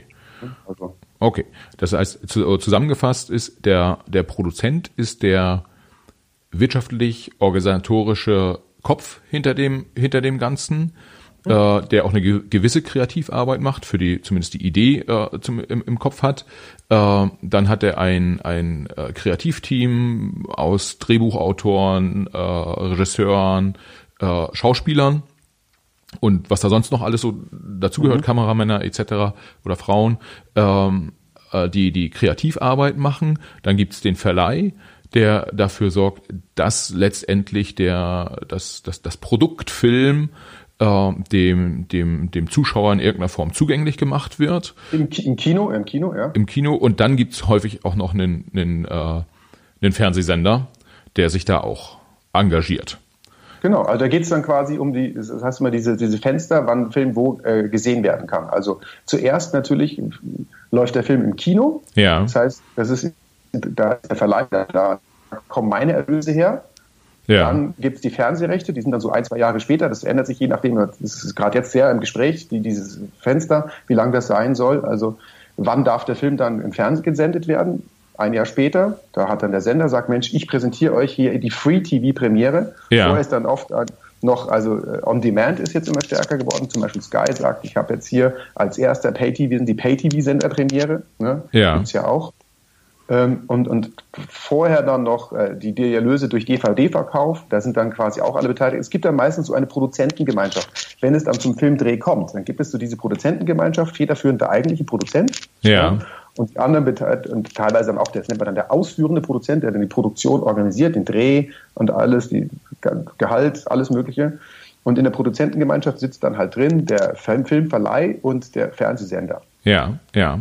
Also, Okay. Das heißt, zu, zusammengefasst ist, der, der Produzent ist der wirtschaftlich organisatorische Kopf hinter dem, hinter dem Ganzen, äh, der auch eine ge- gewisse Kreativarbeit macht, für die zumindest die Idee äh, zum, im, im Kopf hat. Äh, dann hat er ein, ein äh, Kreativteam aus Drehbuchautoren, äh, Regisseuren, äh, Schauspielern und was da sonst noch alles so dazugehört, Kameramänner etc. oder Frauen, ähm, äh, die die Kreativarbeit machen. Dann gibt's den Verleih, der dafür sorgt, dass letztendlich der das das, das Produktfilm äh, dem dem dem Zuschauer in irgendeiner Form zugänglich gemacht wird im, Im Kino, im Kino, ja. im Kino und dann gibt's häufig auch noch einen, einen, äh, einen Fernsehsender, der sich da auch engagiert. Genau, also da geht es dann quasi um die, das heißt immer diese, diese Fenster, wann ein Film wo äh, gesehen werden kann. Also zuerst natürlich läuft der Film im Kino. Ja. Das heißt, das ist da ist der Verleih, da kommen meine Erlöse her. Ja. Dann gibt es die Fernsehrechte, die sind dann so ein, zwei Jahre später. Das ändert sich je nachdem, das ist gerade jetzt sehr im Gespräch, die, dieses Fenster, wie lang das sein soll. Also wann darf der Film dann im Fernsehen gesendet werden? Ein Jahr später, da hat dann der Sender sagt, Mensch, ich präsentiere euch hier die Free-TV-Premiere. Ja. Vorher ist dann oft noch, also äh, On Demand ist jetzt immer stärker geworden. Zum Beispiel Sky sagt, ich habe jetzt hier als erster Pay-TV, die Pay-TV-Sender-Premiere. Ne? Ja. Gibt's ja auch. Ähm, und, und vorher dann noch äh, die die Erlöse durch DVD-Verkauf, da sind dann quasi auch alle beteiligt. Es gibt dann meistens so eine Produzentengemeinschaft. Wenn es dann zum Filmdreh kommt, dann gibt es so diese Produzentengemeinschaft, federführend der eigentliche Produzent. Ja. Und die anderen beteiligt, und teilweise dann auch, das nennt man dann der ausführende Produzent, der dann die Produktion organisiert, den Dreh und alles, die Ge- Gehalt, alles Mögliche. Und in der Produzentengemeinschaft sitzt dann halt drin der Film- Filmverleih und der Fernsehsender. Ja, ja.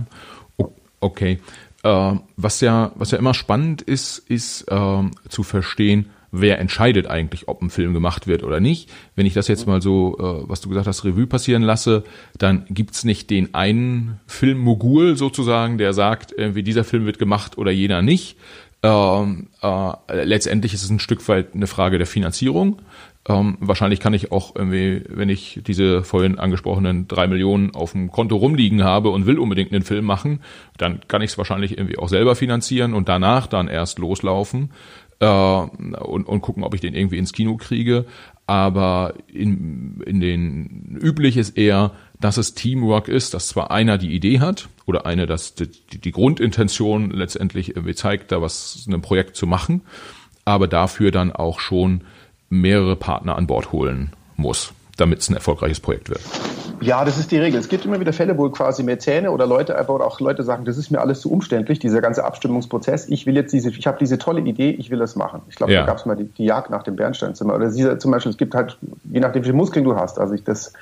Okay. Äh, was ja, was ja immer spannend ist, ist ähm, zu verstehen, wer entscheidet eigentlich, ob ein Film gemacht wird oder nicht. Wenn ich das jetzt mal so, äh, was du gesagt hast, Revue passieren lasse, dann gibt's nicht den einen Filmmogul sozusagen, der sagt, irgendwie dieser Film wird gemacht oder jener nicht. Ähm, äh, letztendlich ist es ein Stück weit eine Frage der Finanzierung. Ähm, wahrscheinlich kann ich auch irgendwie, wenn ich diese vorhin angesprochenen drei Millionen auf dem Konto rumliegen habe und will unbedingt einen Film machen, dann kann ich es wahrscheinlich irgendwie auch selber finanzieren und danach dann erst loslaufen äh, und, und gucken, ob ich den irgendwie ins Kino kriege. Aber in, in den üblich ist eher, dass es Teamwork ist, dass zwar einer die Idee hat oder eine, dass die, die Grundintention letztendlich irgendwie zeigt, da was in einem Projekt zu machen, aber dafür dann auch schon mehrere Partner an Bord holen muss, damit es ein erfolgreiches Projekt wird. Ja, das ist die Regel. Es gibt immer wieder Fälle, wo quasi Mäzene oder Leute einfach oder auch Leute sagen, das ist mir alles zu umständlich, dieser ganze Abstimmungsprozess. Ich will jetzt diese, ich habe diese tolle Idee, ich will das machen. Ich glaube, ja. da gab es mal die, die, Jagd nach dem Bernsteinzimmer. Oder dieser, zum Beispiel, es gibt halt, je nachdem, wie viele Muskeln du hast. Also ich das,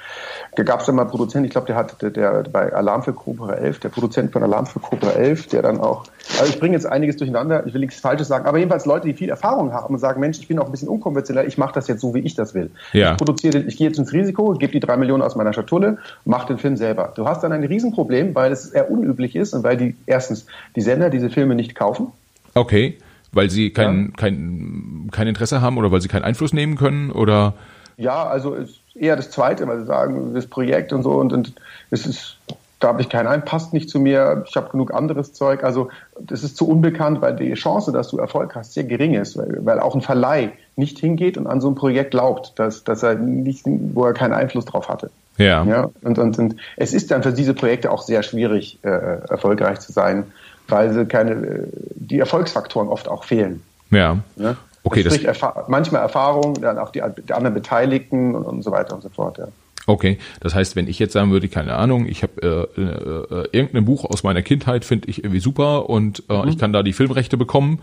da gab es dann mal Produzenten, ich glaube, der hat der, der bei Alarm für Cobra 11, der Produzent von Alarm für Cobra 11, der dann auch, also ich bringe jetzt einiges durcheinander, ich will nichts Falsches sagen, aber jedenfalls Leute, die viel Erfahrung haben und sagen, Mensch, ich bin auch ein bisschen unkonventionell, ich mache das jetzt so, wie ich das will. Ja. Ich produziere, ich gehe jetzt ins Risiko, gebe die drei Millionen aus meiner Schatulle, mache den Film selber. Du hast dann ein Riesenproblem, weil es eher unüblich ist und weil die erstens die Sender diese Filme nicht kaufen. Okay, weil sie kein, ja. kein, kein Interesse haben oder weil sie keinen Einfluss nehmen können oder? Ja, also eher das Zweite, weil sie sagen, das Projekt und so und, und es ist da habe ich keinen ein, passt nicht zu mir, ich habe genug anderes Zeug. Also das ist zu unbekannt, weil die Chance, dass du Erfolg hast, sehr gering ist, weil, weil auch ein Verleih nicht hingeht und an so ein Projekt glaubt, dass, dass er nicht, wo er keinen Einfluss drauf hatte. Ja. ja und, und, und es ist dann für diese Projekte auch sehr schwierig, äh, erfolgreich zu sein, weil sie keine, die Erfolgsfaktoren oft auch fehlen. Ja. ja? Okay, das sprich, Erfahr manchmal Erfahrung, dann auch die, die anderen Beteiligten und, und, so weiter und so fort. Ja. Okay, das heißt, wenn ich jetzt sagen würde, keine Ahnung, ich habe äh, äh, irgendein Buch aus meiner Kindheit, finde ich irgendwie super und äh, mhm. ich kann da die Filmrechte bekommen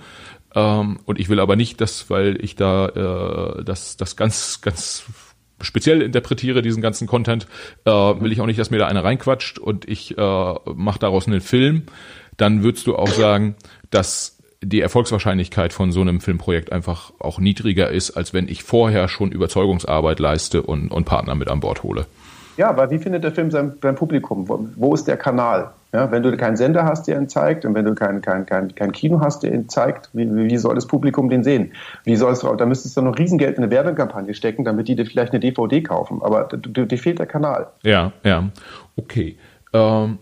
ähm, und ich will aber nicht, dass, weil ich da äh, das, das ganz, ganz speziell interpretiere, diesen ganzen Content, äh, will ich auch nicht, dass mir da einer reinquatscht und ich äh, mache daraus einen Film, dann würdest du auch sagen, dass die Erfolgswahrscheinlichkeit von so einem Filmprojekt einfach auch niedriger ist, als wenn ich vorher schon Überzeugungsarbeit leiste und, und Partner mit an Bord hole. Ja, aber wie findet der Film sein, sein Publikum? Wo, wo, ist der Kanal? Ja, wenn du keinen Sender hast, der ihn zeigt, und wenn du kein, kein, kein, kein Kino hast, der ihn zeigt, wie, wie soll das Publikum den sehen? Wie sollst du, da müsstest du noch Riesengeld in eine Werbekampagne stecken, damit die dir vielleicht eine DVD kaufen. Aber dir fehlt der Kanal. Ja, ja. Okay. Ähm,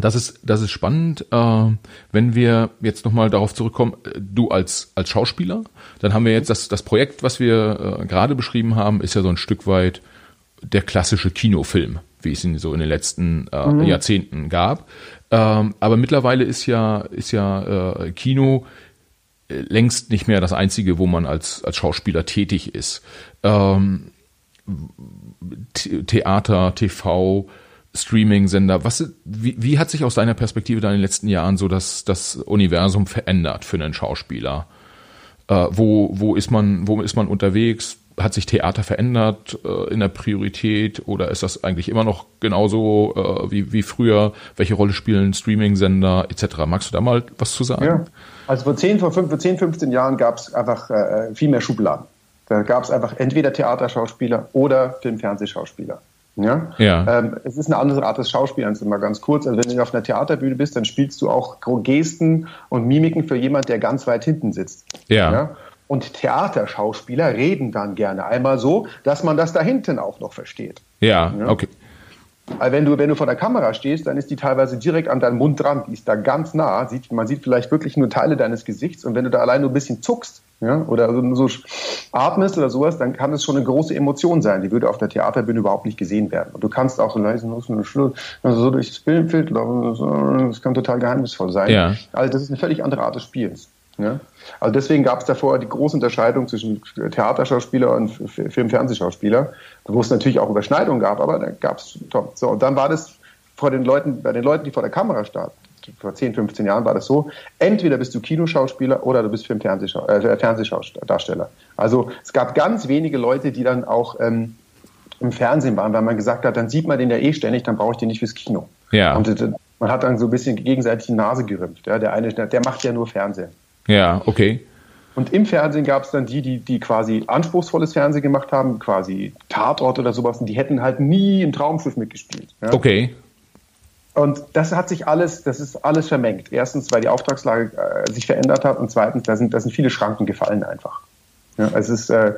das ist, das ist spannend. Äh, wenn wir jetzt nochmal darauf zurückkommen, äh, du als, als Schauspieler, dann haben wir jetzt das, das Projekt, was wir äh, gerade beschrieben haben, ist ja so ein Stück weit der klassische Kinofilm, wie es ihn so in den letzten äh, mhm. Jahrzehnten gab. Ähm, aber mittlerweile ist ja, ist ja äh, Kino äh, längst nicht mehr das einzige, wo man als, als Schauspieler tätig ist. Ähm, Theater, TV, Streaming-Sender. Was, wie, wie hat sich aus deiner Perspektive da in den letzten Jahren so das, das Universum verändert für einen Schauspieler? Äh, wo, wo ist man, wo ist man unterwegs? Hat sich Theater verändert äh, in der Priorität oder ist das eigentlich immer noch genauso äh, wie, wie früher? Welche Rolle spielen Streaming-Sender etc.? Magst du da mal was zu sagen? Ja. Also vor 10, vor, 5, vor 10 15 Jahren gab es einfach äh, viel mehr Schubladen. Da gab es einfach entweder Theaterschauspieler oder Film-Fernsehschauspieler. Ja. ja. Ähm, es ist eine andere Art des Schauspielens, immer ganz kurz. Also wenn du auf einer Theaterbühne bist, dann spielst du auch Gesten und Mimiken für jemand, der ganz weit hinten sitzt. Ja. ja? Und Theaterschauspieler reden dann gerne einmal so, dass man das da hinten auch noch versteht. Ja, ja? okay. Weil wenn du, wenn du vor der Kamera stehst, dann ist die teilweise direkt an deinem Mund dran. Die ist da ganz nah. Sieht, man sieht vielleicht wirklich nur Teile deines Gesichts. Und wenn du da allein nur ein bisschen zuckst, ja, oder so, so atmest oder sowas, dann kann es schon eine große Emotion sein. Die würde auf der Theaterbühne überhaupt nicht gesehen werden. Und du kannst auch so leise also so durchs Filmfeld laufen, das kann total geheimnisvoll sein. Ja. Also das ist eine völlig andere Art des Spiels. Ja? Also deswegen gab es davor die große Unterscheidung zwischen Theaterschauspieler und Film-Fernsehschauspieler, wo es natürlich auch Überschneidungen gab, aber da gab es so und dann war das vor den Leuten, bei den Leuten, die vor der Kamera standen, vor 10, 15 Jahren war das so, entweder bist du Kinoschauspieler oder du bist Film Fernsehschau äh, Fernsehdarsteller. Also es gab ganz wenige Leute, die dann auch ähm, im Fernsehen waren, weil man gesagt hat, dann sieht man den ja eh ständig, dann brauche ich den nicht fürs Kino. Ja. Und äh, man hat dann so ein bisschen gegenseitig die Nase gerümpft. Ja, der eine, der macht ja nur Fernsehen. Ja, okay. Und im Fernsehen gab es dann die, die, die quasi anspruchsvolles Fernsehen gemacht haben, quasi Tatort oder sowas, und die hätten halt nie im Traumschiff mitgespielt. Ja? Okay. Und das hat sich alles, das ist alles vermengt. Erstens, weil die Auftragslage äh, sich verändert hat und zweitens, da sind, da sind viele Schranken gefallen einfach. Ja, es ist, äh,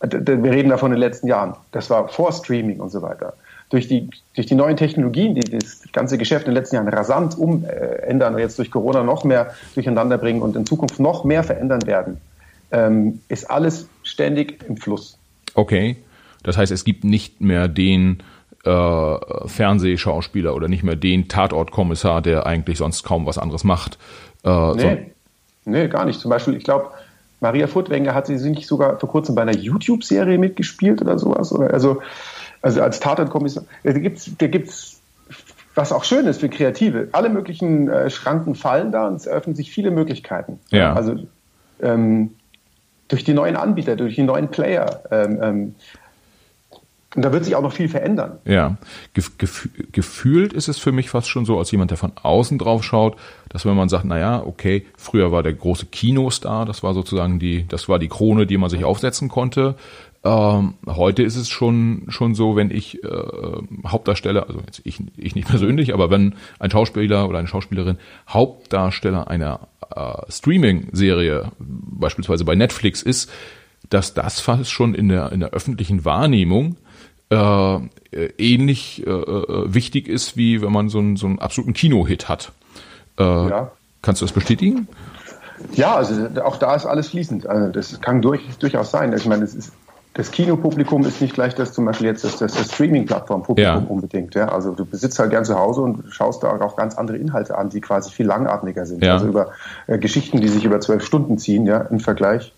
wir reden da von den letzten Jahren. Das war vor Streaming und so weiter durch die, durch die neuen Technologien, die das ganze Geschäft in den letzten Jahren rasant umändern und jetzt durch Corona noch mehr durcheinander bringen und in Zukunft noch mehr verändern werden, ähm, ist alles ständig im Fluss. Okay. Das heißt, es gibt nicht mehr den äh, Fernsehschauspieler oder nicht mehr den Tatortkommissar, der eigentlich sonst kaum was anderes macht. Äh, nee, nee, gar nicht. Zum Beispiel, ich glaube, Maria Furtwängler hat sie nicht sogar vor kurzem bei einer YouTube-Serie mitgespielt oder sowas? Also, also als Tatort-Kommissar. Da gibt's, da gibt's, was auch schön ist für Kreative. Alle möglichen äh, Schranken fallen da und es eröffnen sich viele Möglichkeiten. Ja. Also ähm, durch die neuen Anbieter, durch die neuen Player. Ähm, ähm, und da wird sich auch noch viel verändern. Ja, Gef gefühlt ist es für mich fast schon so, als jemand, der von außen drauf schaut, dass wenn man sagt, na ja, okay, früher war der große Kinostar, das war sozusagen die, das war die Krone, die man sich aufsetzen konnte. Ähm, heute ist es schon schon so, wenn ich äh, Hauptdarsteller, also jetzt ich, ich nicht persönlich, aber wenn ein Schauspieler oder eine Schauspielerin Hauptdarsteller einer äh, Streaming-Serie, beispielsweise bei Netflix ist, dass das fast schon in der in der öffentlichen Wahrnehmung äh, ähnlich äh, äh, wichtig ist, wie wenn man so einen, so einen absoluten Kinohit hat. Äh, ja. Kannst du das bestätigen? Ja, also auch da ist alles fließend. Also das kann durch, durchaus sein. Ich meine, es ist, das Kinopublikum ist nicht gleich das zum Beispiel jetzt das, das, das Streaming-Plattform-Publikum ja. unbedingt. Ja? Also du besitzt halt gern zu Hause und schaust da auch ganz andere Inhalte an, die quasi viel langatmiger sind. Ja. Also über äh, Geschichten, die sich über zwölf Stunden ziehen, ja, im Vergleich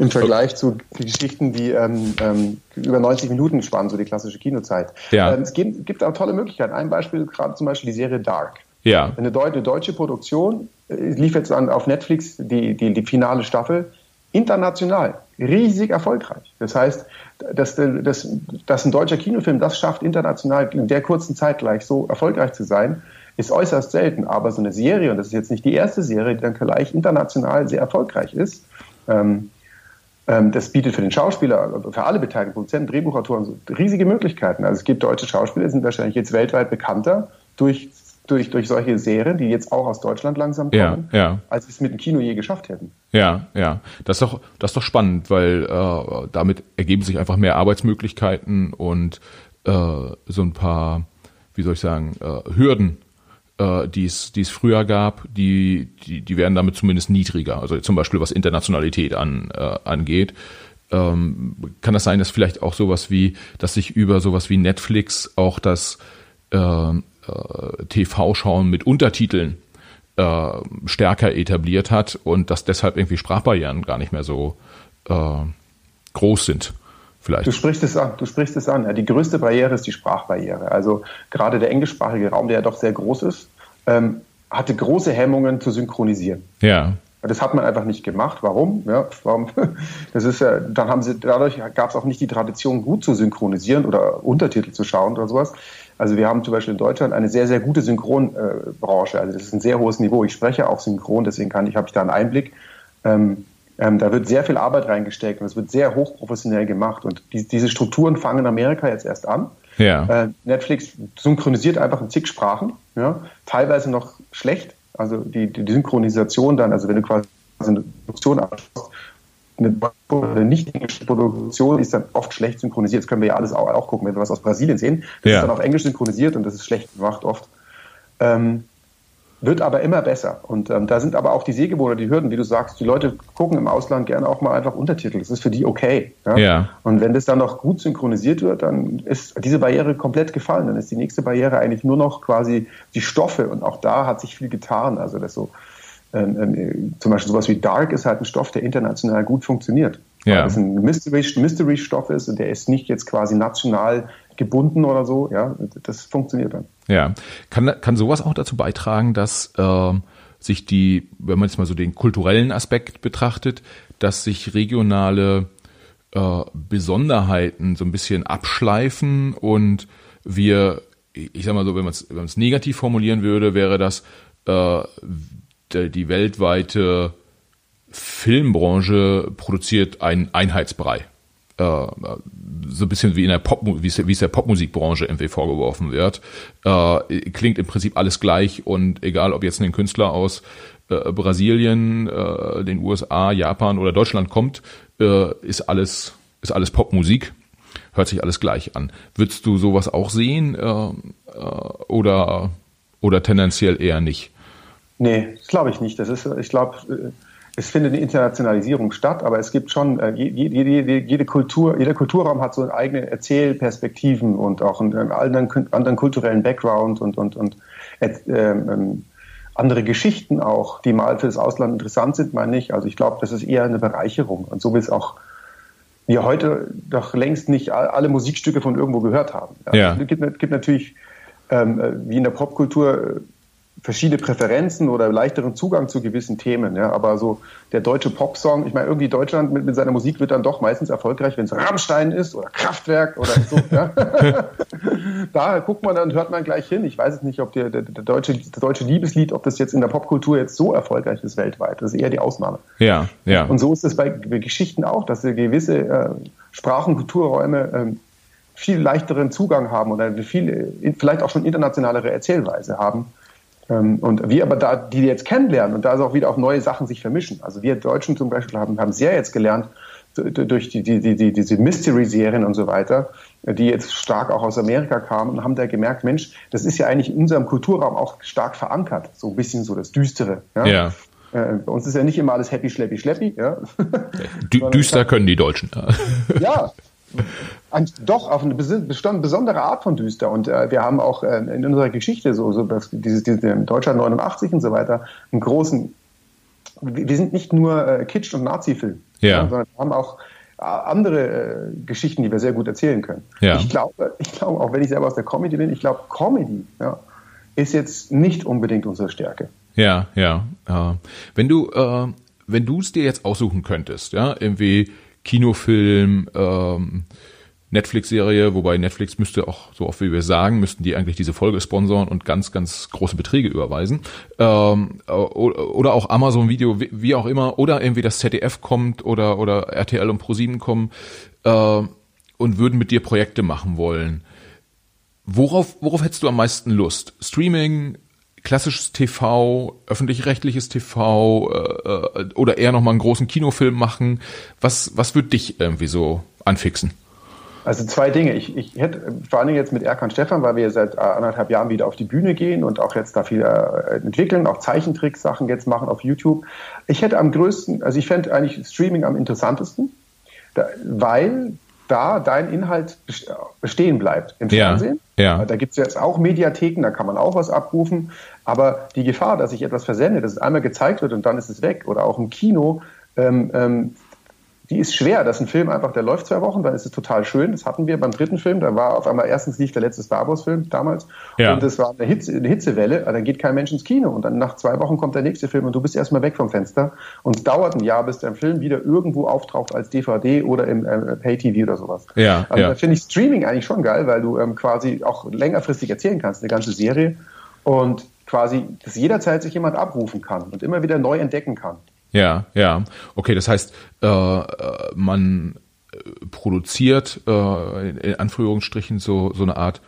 im Vergleich zu Geschichten, die ähm, ähm, über 90 Minuten spannen, so die klassische Kinozeit. Ja. Ähm, es gibt, gibt auch tolle Möglichkeiten. Ein Beispiel gerade zum Beispiel die Serie Dark. Ja. Eine, Deu eine deutsche Produktion äh, lief jetzt an, auf Netflix die, die, die finale Staffel international riesig erfolgreich. Das heißt, dass, dass, dass ein deutscher Kinofilm das schafft, international in der kurzen Zeit gleich so erfolgreich zu sein, ist äußerst selten. Aber so eine Serie, und das ist jetzt nicht die erste Serie, die dann gleich international sehr erfolgreich ist, ähm, ähm, das bietet für den Schauspieler, für alle Beteiligten, Produzenten, Drehbuchautoren riesige Möglichkeiten. Also es gibt deutsche Schauspieler, die sind wahrscheinlich jetzt weltweit bekannter durch, durch, durch solche Serien, die jetzt auch aus Deutschland langsam kommen, ja, ja. als sie es mit dem Kino je geschafft hätten. Ja, ja. Das ist doch, das ist doch spannend, weil äh, damit ergeben sich einfach mehr Arbeitsmöglichkeiten und äh, so ein paar, wie soll ich sagen, äh, Hürden äh, die es die es früher gab, die, die, die werden damit zumindest niedriger. Also zum Beispiel was Internationalität an, äh, angeht. Ähm, kann das sein, dass vielleicht auch sowas wie, dass sich über sowas wie Netflix auch das äh, äh, TV-Schauen mit Untertiteln äh, stärker etabliert hat und dass deshalb irgendwie Sprachbarrieren gar nicht mehr so äh, groß sind? Vielleicht. Du sprichst es an, du sprichst es an. Ja, die größte Barriere ist die Sprachbarriere. Also gerade der englischsprachige Raum, der ja doch sehr groß ist, ähm, hatte große Hemmungen zu synchronisieren. Ja. Das hat man einfach nicht gemacht. Warum? Ja, warum? Das ist ja, dann haben sie, dadurch gab es auch nicht die Tradition, gut zu synchronisieren oder Untertitel zu schauen oder sowas. Also wir haben zum Beispiel in Deutschland eine sehr, sehr gute Synchronbranche. Also das ist ein sehr hohes Niveau. Ich spreche auch synchron, deswegen kann ich, habe ich da einen Einblick. Ähm, ähm, da wird sehr viel Arbeit reingesteckt und es wird sehr hochprofessionell gemacht. Und die, diese Strukturen fangen in Amerika jetzt erst an. Ja. Äh, Netflix synchronisiert einfach in zig Sprachen, ja, teilweise noch schlecht. Also die, die, die Synchronisation dann, also wenn du quasi eine Produktion anschaust, eine nicht englische Produktion ist dann oft schlecht synchronisiert. Das können wir ja alles auch, auch gucken, wenn wir was aus Brasilien sehen. Das ja. ist dann auf Englisch synchronisiert und das ist schlecht gemacht oft. Ähm, wird aber immer besser. Und ähm, da sind aber auch die Sehgewohner, die Hürden, wie du sagst, die Leute gucken im Ausland gerne auch mal einfach Untertitel. Das ist für die okay. Ja? ja. Und wenn das dann noch gut synchronisiert wird, dann ist diese Barriere komplett gefallen. Dann ist die nächste Barriere eigentlich nur noch quasi die Stoffe. Und auch da hat sich viel getan. Also das so, ähm, ähm, zum Beispiel sowas wie Dark ist halt ein Stoff, der international gut funktioniert. Ja. Weil es ein Mystery-Stoff Mystery ist und der ist nicht jetzt quasi national gebunden oder so. Ja, das funktioniert dann. Ja, kann, kann sowas auch dazu beitragen, dass äh, sich die, wenn man jetzt mal so den kulturellen Aspekt betrachtet, dass sich regionale äh, Besonderheiten so ein bisschen abschleifen und wir, ich sag mal so, wenn man es wenn negativ formulieren würde, wäre das äh, die, die weltweite Filmbranche produziert einen Einheitsbrei. Äh, so ein bisschen wie in der Pop, wie es, der Popmusikbranche irgendwie vorgeworfen wird. Äh, klingt im Prinzip alles gleich und egal, ob jetzt ein Künstler aus äh, Brasilien, äh, den USA, Japan oder Deutschland kommt, äh, ist alles ist alles Popmusik. Hört sich alles gleich an. Würdest du sowas auch sehen äh, äh, oder oder tendenziell eher nicht? Nee, das glaube ich nicht. Das ist, ich glaube, äh, es findet eine Internationalisierung statt, aber es gibt schon, äh, jede, jede, jede Kultur, jeder Kulturraum hat so eigene Erzählperspektiven und auch einen anderen, anderen kulturellen Background und, und, und ähm, ähm, andere Geschichten auch, die mal für das Ausland interessant sind, meine ich. Also ich glaube, das ist eher eine Bereicherung. Und so wie es auch wir heute doch längst nicht alle Musikstücke von irgendwo gehört haben. Ja. ja. Es gibt, gibt natürlich, ähm, wie in der Popkultur, verschiedene Präferenzen oder leichteren Zugang zu gewissen Themen. Ja, aber so der deutsche Popsong, ich meine, irgendwie Deutschland mit, mit seiner Musik wird dann doch meistens erfolgreich, wenn es Rammstein ist oder Kraftwerk oder so. ja. da guckt man dann, hört man gleich hin. Ich weiß es nicht, ob der, der, der, deutsche, das deutsche Liebeslied, ob das jetzt in der Popkultur jetzt so erfolgreich ist weltweit. Das ist eher die Ausnahme. Ja, ja. Und so ist es bei, bei Geschichten auch, dass gewisse äh, Sprach- und Kulturräume äh, viel leichteren Zugang haben oder viel, vielleicht auch schon internationalere Erzählweise haben und wir aber da, die jetzt kennenlernen und da auch wieder auch neue Sachen sich vermischen. Also wir Deutschen zum Beispiel haben, haben sehr jetzt gelernt, durch die, die, die, diese Mystery-Serien und so weiter, die jetzt stark auch aus Amerika kamen und haben da gemerkt, Mensch, das ist ja eigentlich in unserem Kulturraum auch stark verankert, so ein bisschen so das Düstere. Ja. ja. Äh, bei uns ist ja nicht immer alles happy, schleppy, schleppi. Ja. Düster können die Deutschen. Ja, doch auf eine besondere Art von düster. Und äh, wir haben auch äh, in unserer Geschichte so, so dieses, dieses Deutschland 89 und so weiter einen großen. Wir sind nicht nur äh, Kitsch und Nazi-Film, ja. sondern wir haben auch äh, andere äh, Geschichten, die wir sehr gut erzählen können. Ja. Ich glaube, ich glaube, auch wenn ich selber aus der Comedy bin, ich glaube, Comedy ja, ist jetzt nicht unbedingt unsere Stärke. Ja, ja. ja. Wenn du, äh, wenn du es dir jetzt aussuchen könntest, ja, irgendwie Kinofilm, ähm, Netflix-Serie, wobei Netflix müsste auch, so oft wie wir sagen, müssten die eigentlich diese Folge sponsoren und ganz, ganz große Beträge überweisen. Ähm, oder auch Amazon-Video, wie auch immer, oder irgendwie das ZDF kommt oder, oder RTL und ProSieben kommen äh, und würden mit dir Projekte machen wollen. Worauf, worauf hättest du am meisten Lust? Streaming, klassisches TV, öffentlich-rechtliches TV äh, äh, oder eher nochmal einen großen Kinofilm machen? Was, was wird dich irgendwie so anfixen? Also zwei Dinge. Ich, ich hätte vor allem jetzt mit Erkan Stefan, weil wir seit anderthalb Jahren wieder auf die Bühne gehen und auch jetzt da viel äh, entwickeln, auch Zeichentricks-Sachen jetzt machen auf YouTube. Ich hätte am größten, also ich fände eigentlich Streaming am interessantesten, weil da dein Inhalt bestehen bleibt im ja, Fernsehen. Ja. Da gibt es jetzt auch Mediatheken, da kann man auch was abrufen. Aber die Gefahr, dass ich etwas versende, dass es einmal gezeigt wird und dann ist es weg, oder auch im Kino, ähm, ähm, die ist schwer. Das ist ein Film einfach, der läuft zwei Wochen, dann ist es total schön. Das hatten wir beim dritten Film. Da war auf einmal erstens lief der letzte Star Wars Film damals. Ja. Und es war eine, Hitze, eine Hitzewelle. Dann geht kein Mensch ins Kino. Und dann nach zwei Wochen kommt der nächste Film und du bist erstmal weg vom Fenster. Und es dauert ein Jahr, bis der Film wieder irgendwo auftaucht als DVD oder im äh, Pay-TV oder sowas. Ja, also ja. da finde ich Streaming eigentlich schon geil, weil du ähm, quasi auch längerfristig erzählen kannst, eine ganze Serie. Und quasi, dass jederzeit sich jemand abrufen kann und immer wieder neu entdecken kann. Ja, ja. Okay, das heißt, äh, äh man äh, produziert äh, in Anführungsstrichen so, so eine Art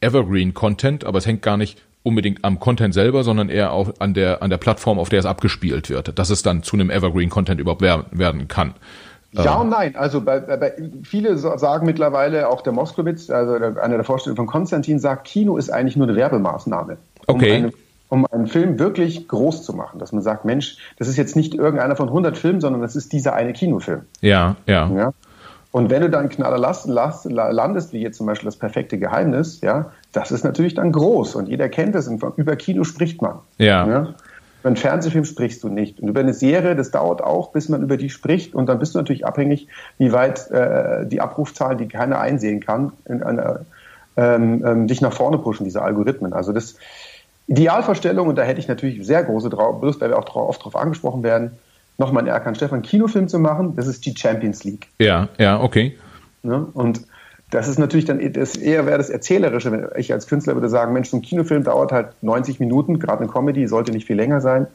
Evergreen-Content, aber es hängt gar nicht unbedingt am Content selber, sondern eher auch an der, an der Plattform, auf der es abgespielt wird, dass es dann zu einem Evergreen-Content überhaupt werden kann. Ja und nein. Also bei, bei, viele sagen mittlerweile, auch der Moskowitz, also einer der Vorstellungen von Konstantin, sagt, Kino ist eigentlich nur eine Werbemaßnahme. Um okay. Eine, um einen Film wirklich groß zu machen, dass man sagt, Mensch, das ist jetzt nicht irgendeiner von 100 Filmen, sondern das ist dieser eine Kinofilm. Ja, ja. ja? Und wenn du dann Knaller landest, wie jetzt zum Beispiel das perfekte Geheimnis, ja, das ist natürlich dann groß und jeder kennt es und über Kino spricht man. Ja. ja? Über einen Fernsehfilm sprichst du nicht. Und über eine Serie, das dauert auch, bis man über die spricht. Und dann bist du natürlich abhängig, wie weit äh, die Abrufzahlen, die keiner einsehen kann, in einer, ähm, ähm, dich nach vorne pushen, diese Algorithmen. Also das, Idealvorstellung, und da hätte ich natürlich sehr große Lust, weil wir auch oft darauf angesprochen werden, nochmal einen Erkan Stefan Kinofilm zu machen, das ist die Champions League. Ja, ja, okay. Ja, und das ist natürlich dann das eher wäre das Erzählerische, wenn ich als Künstler würde sagen, Mensch, so ein Kinofilm dauert halt 90 Minuten, gerade eine Comedy sollte nicht viel länger sein.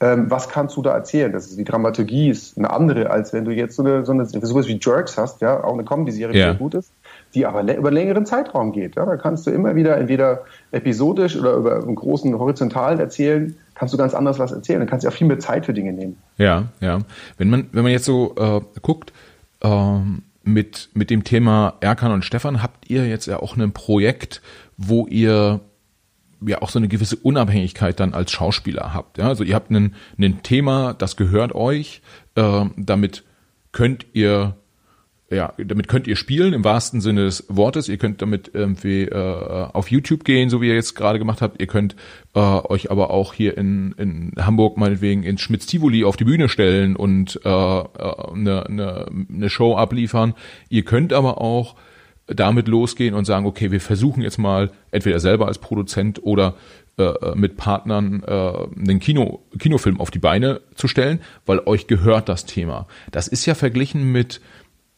Ähm, was kannst du da erzählen? Das ist die Dramaturgie ist eine andere, als wenn du jetzt so eine, so eine sowas wie Jerks hast, ja, auch eine Comedy-Serie, die ja. sehr gut ist die aber über einen längeren Zeitraum geht. Ja, da kannst du immer wieder entweder episodisch oder über einen großen horizontalen erzählen, kannst du ganz anders was erzählen. Dann kannst du auch viel mehr Zeit für Dinge nehmen. Ja, ja. Wenn man, wenn man jetzt so äh, guckt, ähm, mit, mit dem Thema Erkan und Stefan habt ihr jetzt ja auch ein Projekt, wo ihr ja auch so eine gewisse Unabhängigkeit dann als Schauspieler habt. Ja? Also ihr habt ein, ein Thema, das gehört euch, äh, damit könnt ihr ja, damit könnt ihr spielen im wahrsten Sinne des Wortes. Ihr könnt damit irgendwie äh, auf YouTube gehen, so wie ihr jetzt gerade gemacht habt. Ihr könnt äh, euch aber auch hier in, in Hamburg meinetwegen ins Schmitz-Tivoli auf die Bühne stellen und äh, eine, eine, eine Show abliefern. Ihr könnt aber auch damit losgehen und sagen, okay, wir versuchen jetzt mal entweder selber als Produzent oder äh, mit Partnern äh, einen Kino, Kinofilm auf die Beine zu stellen, weil euch gehört das Thema. Das ist ja verglichen mit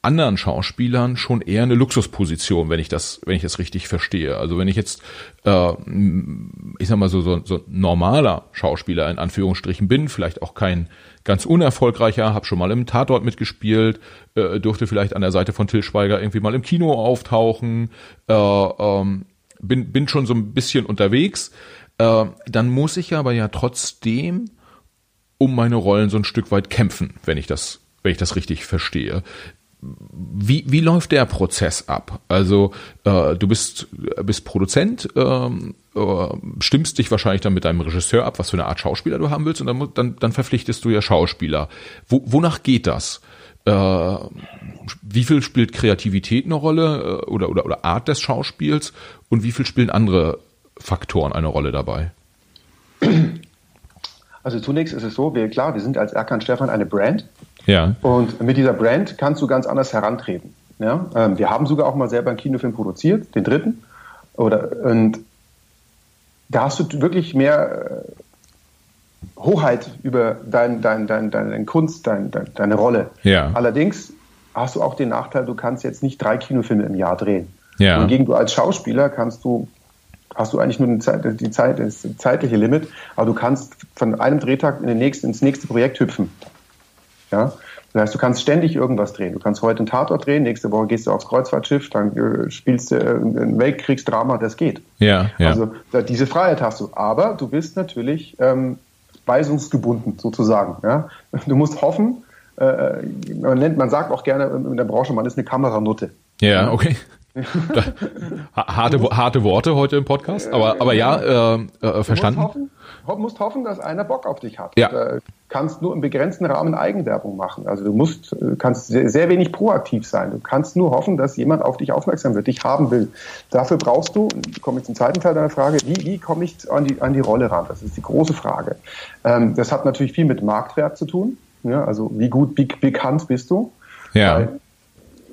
anderen Schauspielern schon eher eine Luxusposition, wenn ich das, wenn ich das richtig verstehe. Also wenn ich jetzt, äh, ich sag mal so, so, so normaler Schauspieler in Anführungsstrichen bin, vielleicht auch kein ganz unerfolgreicher, habe schon mal im Tatort mitgespielt, äh, durfte vielleicht an der Seite von Till Schweiger irgendwie mal im Kino auftauchen, äh, ähm, bin, bin schon so ein bisschen unterwegs, äh, dann muss ich aber ja trotzdem um meine Rollen so ein Stück weit kämpfen, wenn ich das wenn ich das richtig verstehe. Wie, wie läuft der Prozess ab? Also äh, du bist, bist Produzent, ähm, äh, stimmst dich wahrscheinlich dann mit deinem Regisseur ab, was für eine Art Schauspieler du haben willst, und dann, dann, dann verpflichtest du ja Schauspieler. Wo, wonach geht das? Äh, wie viel spielt Kreativität eine Rolle äh, oder, oder, oder Art des Schauspiels und wie viel spielen andere Faktoren eine Rolle dabei? Also zunächst ist es so, wir, klar, wir sind als Erkan Stefan eine Brand. Ja. Und mit dieser Brand kannst du ganz anders herantreten. Ja? Ähm, wir haben sogar auch mal selber einen Kinofilm produziert, den dritten. Oder, und da hast du wirklich mehr äh, Hoheit über dein, dein, dein, deine Kunst, dein, dein, deine Rolle. Ja. Allerdings hast du auch den Nachteil, du kannst jetzt nicht drei Kinofilme im Jahr drehen. Ja. Hingegen du als Schauspieler kannst du hast du eigentlich nur die Zeit, die Zeit, das zeitliche Limit, aber du kannst von einem Drehtag in den nächsten, ins nächste Projekt hüpfen. Ja? Das heißt, du kannst ständig irgendwas drehen. Du kannst heute einen Tatort drehen, nächste Woche gehst du aufs Kreuzfahrtschiff, dann äh, spielst du äh, ein Weltkriegsdrama, das geht. Ja, ja. Also diese Freiheit hast du. Aber du bist natürlich ähm, weisungsgebunden sozusagen. Ja? Du musst hoffen, äh, man, nennt, man sagt auch gerne in der Branche, man ist eine Kameranutte. Ja, okay. harte, harte Worte heute im Podcast, aber, aber ja, äh, äh, verstanden. Du musst hoffen, musst hoffen, dass einer Bock auf dich hat. Ja. Du kannst nur im begrenzten Rahmen Eigenwerbung machen. Also du musst, kannst sehr, sehr wenig proaktiv sein. Du kannst nur hoffen, dass jemand auf dich aufmerksam wird, dich haben will. Dafür brauchst du, komme ich zum zweiten Teil deiner Frage, wie, wie komme ich an die, an die Rolle ran? Das ist die große Frage. Ähm, das hat natürlich viel mit Marktwert zu tun. Ja, also wie gut, wie bekannt bist du? Ja. Weil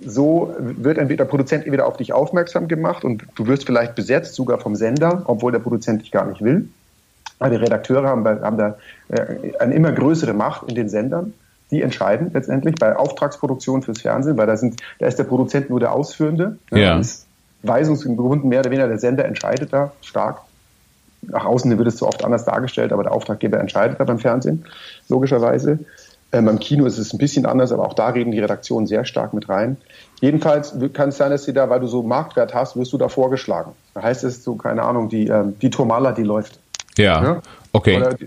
so wird entweder der Produzent wieder auf dich aufmerksam gemacht und du wirst vielleicht besetzt, sogar vom Sender, obwohl der Produzent dich gar nicht will. Aber die Redakteure haben, haben da äh, eine immer größere Macht in den Sendern. Die entscheiden letztendlich bei Auftragsproduktion fürs Fernsehen, weil da, sind, da ist der Produzent nur der Ausführende. Ja. Ist Weisungsgebunden mehr oder weniger der Sender entscheidet da stark. Nach außen wird es so oft anders dargestellt, aber der Auftraggeber entscheidet da beim Fernsehen, logischerweise. Ähm, beim Kino ist es ein bisschen anders, aber auch da reden die Redaktionen sehr stark mit rein. Jedenfalls kann es sein, dass sie da, weil du so Marktwert hast, wirst du da vorgeschlagen. Da heißt es so, keine Ahnung, die, ähm, die Tomala, die läuft. Ja, ja? okay. Oder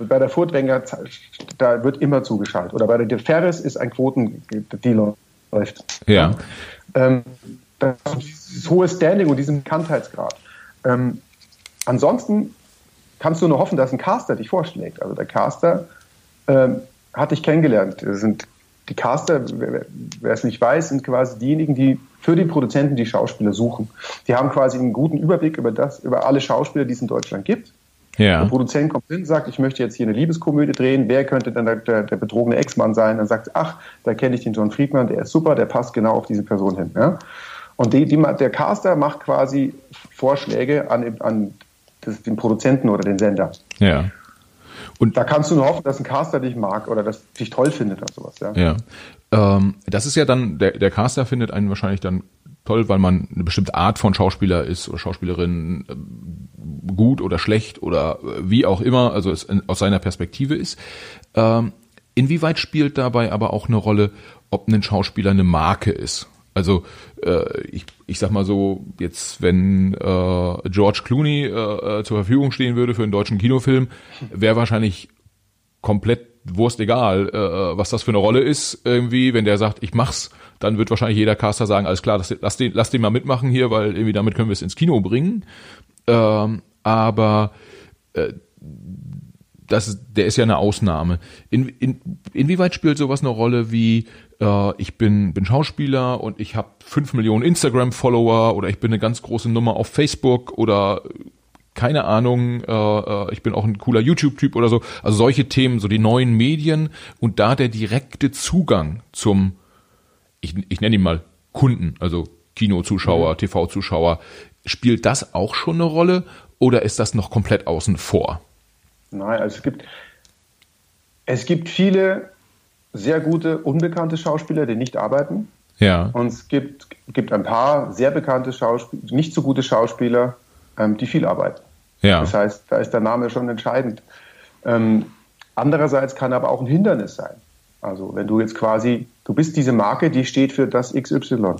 bei der Furtwänger, da wird immer zugeschaltet. Oder bei der Ferris ist ein Quoten, die läuft. Ja. Ähm, das ist hohes Standing und diesen Bekanntheitsgrad. Ähm, ansonsten kannst du nur hoffen, dass ein Caster dich vorschlägt. Also der Caster ähm, hat dich kennengelernt. Das sind die Caster, wer, wer es nicht weiß, sind quasi diejenigen, die für die Produzenten die Schauspieler suchen. Die haben quasi einen guten Überblick über das, über alle Schauspieler, die es in Deutschland gibt. Ja. Der Produzent kommt hin, sagt, ich möchte jetzt hier eine Liebeskomödie drehen. Wer könnte dann der, der, der betrogene Ex-Mann sein? Dann sagt, ach, da kenne ich den John Friedman, der ist super, der passt genau auf diese Person hin. Ja? Und die, die, der Caster macht quasi Vorschläge an, an das, den Produzenten oder den Sender. Ja. Und da kannst du nur hoffen, dass ein Caster dich mag oder dass dich toll findet oder sowas. Ja. ja. Ähm, das ist ja dann, der, der Caster findet einen wahrscheinlich dann toll, weil man eine bestimmte Art von Schauspieler ist oder Schauspielerin äh, gut oder schlecht oder äh, wie auch immer, also es in, aus seiner Perspektive ist. Ähm, inwieweit spielt dabei aber auch eine Rolle, ob ein Schauspieler eine Marke ist? Also äh, ich, ich sag mal so, jetzt wenn äh, George Clooney äh, zur Verfügung stehen würde für einen deutschen Kinofilm, wäre wahrscheinlich komplett Wurst egal, äh, was das für eine Rolle ist. Irgendwie, wenn der sagt, ich mach's, dann wird wahrscheinlich jeder Caster sagen, alles klar, das, lass, den, lass den mal mitmachen hier, weil irgendwie damit können wir es ins Kino bringen. Ähm, aber äh, das, der ist ja eine Ausnahme. In, in, inwieweit spielt sowas eine Rolle wie äh, ich bin, bin Schauspieler und ich habe fünf Millionen Instagram-Follower oder ich bin eine ganz große Nummer auf Facebook oder keine Ahnung, äh, äh, ich bin auch ein cooler YouTube-Typ oder so. Also solche Themen, so die neuen Medien und da der direkte Zugang zum, ich, ich nenne ihn mal Kunden, also Kinozuschauer, mhm. TV-Zuschauer, spielt das auch schon eine Rolle oder ist das noch komplett außen vor? Nein, also es gibt, es gibt viele sehr gute, unbekannte Schauspieler, die nicht arbeiten. Ja. Und es gibt, gibt ein paar sehr bekannte Schauspieler, nicht so gute Schauspieler, ähm, die viel arbeiten. Ja. Das heißt, da ist der Name schon entscheidend. Ähm, andererseits kann aber auch ein Hindernis sein. Also wenn du jetzt quasi, du bist diese Marke, die steht für das XY.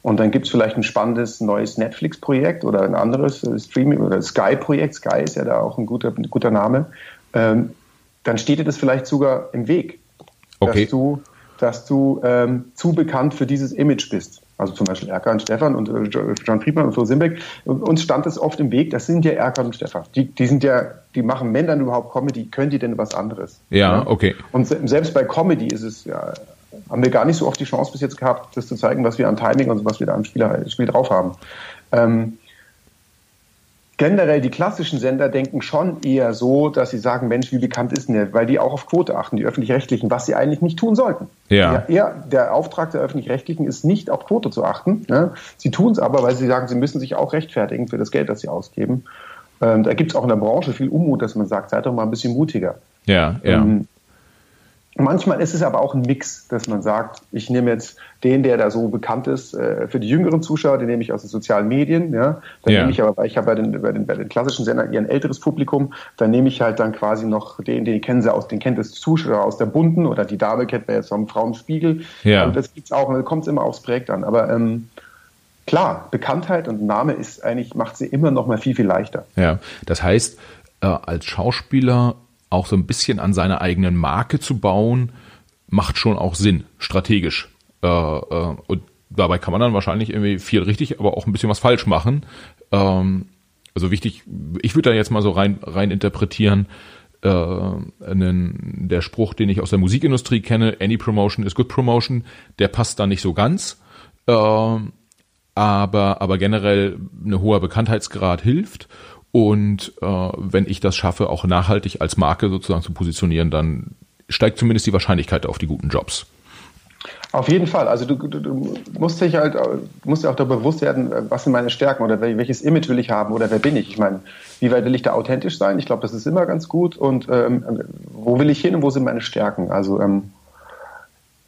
Und dann gibt es vielleicht ein spannendes neues Netflix-Projekt oder ein anderes äh, Streaming- oder Sky-Projekt. Sky ist ja da auch ein guter, ein guter Name. Ähm, dann steht dir das vielleicht sogar im Weg, okay. dass du, dass du ähm, zu bekannt für dieses Image bist. Also zum Beispiel Erkan Stefan und äh, John Friedmann und Flo Simbeck. Uns stand es oft im Weg. Das sind ja Erkan und Stefan. Die, die sind ja, die machen, dann überhaupt Comedy, können die denn was anderes? Ja, okay. Und selbst bei Comedy ist es ja, haben wir gar nicht so oft die Chance bis jetzt gehabt, das zu zeigen, was wir an Timing und was wir da im Spiel, Spiel drauf haben. Ähm, generell die klassischen Sender denken schon eher so, dass sie sagen, Mensch, wie bekannt ist denn der? Weil die auch auf Quote achten, die öffentlich-rechtlichen, was sie eigentlich nicht tun sollten. Ja. ja der Auftrag der öffentlich-rechtlichen ist nicht auf Quote zu achten. Ne? Sie tun es aber, weil sie sagen, sie müssen sich auch rechtfertigen für das Geld, das sie ausgeben. Ähm, da gibt es auch in der Branche viel Unmut, dass man sagt, seid doch mal ein bisschen mutiger. Ja, ja. Ähm, Manchmal ist es aber auch ein Mix, dass man sagt, ich nehme jetzt den, der da so bekannt ist, äh, für die jüngeren Zuschauer, den nehme ich aus den sozialen Medien. Ja? Dann ja. nehme ich aber, weil ich habe bei den, bei, den, bei den klassischen Sendern eher ein älteres Publikum, dann nehme ich halt dann quasi noch den, den kennen sie aus, den kennt das Zuschauer aus der Bunten oder die Dame kennt man jetzt vom Frauenspiegel. Ja. Und das gibt's auch, da kommt es immer aufs Projekt an. Aber ähm, klar, Bekanntheit und Name ist eigentlich, macht sie immer noch mal viel, viel leichter. Ja, das heißt, äh, als Schauspieler auch so ein bisschen an seiner eigenen Marke zu bauen, macht schon auch Sinn, strategisch. Äh, äh, und dabei kann man dann wahrscheinlich irgendwie viel richtig, aber auch ein bisschen was falsch machen. Ähm, also wichtig, ich würde da jetzt mal so rein, rein interpretieren, äh, einen, der Spruch, den ich aus der Musikindustrie kenne, any promotion is good promotion, der passt da nicht so ganz. Äh, aber, aber generell eine hoher Bekanntheitsgrad hilft. Und äh, wenn ich das schaffe, auch nachhaltig als Marke sozusagen zu positionieren, dann steigt zumindest die Wahrscheinlichkeit auf die guten Jobs. Auf jeden Fall. Also du, du, du musst dich halt, musst dir auch darüber bewusst werden, was sind meine Stärken oder welches Image will ich haben oder wer bin ich. Ich meine, wie weit will ich da authentisch sein? Ich glaube, das ist immer ganz gut. Und ähm, wo will ich hin und wo sind meine Stärken? Also ähm,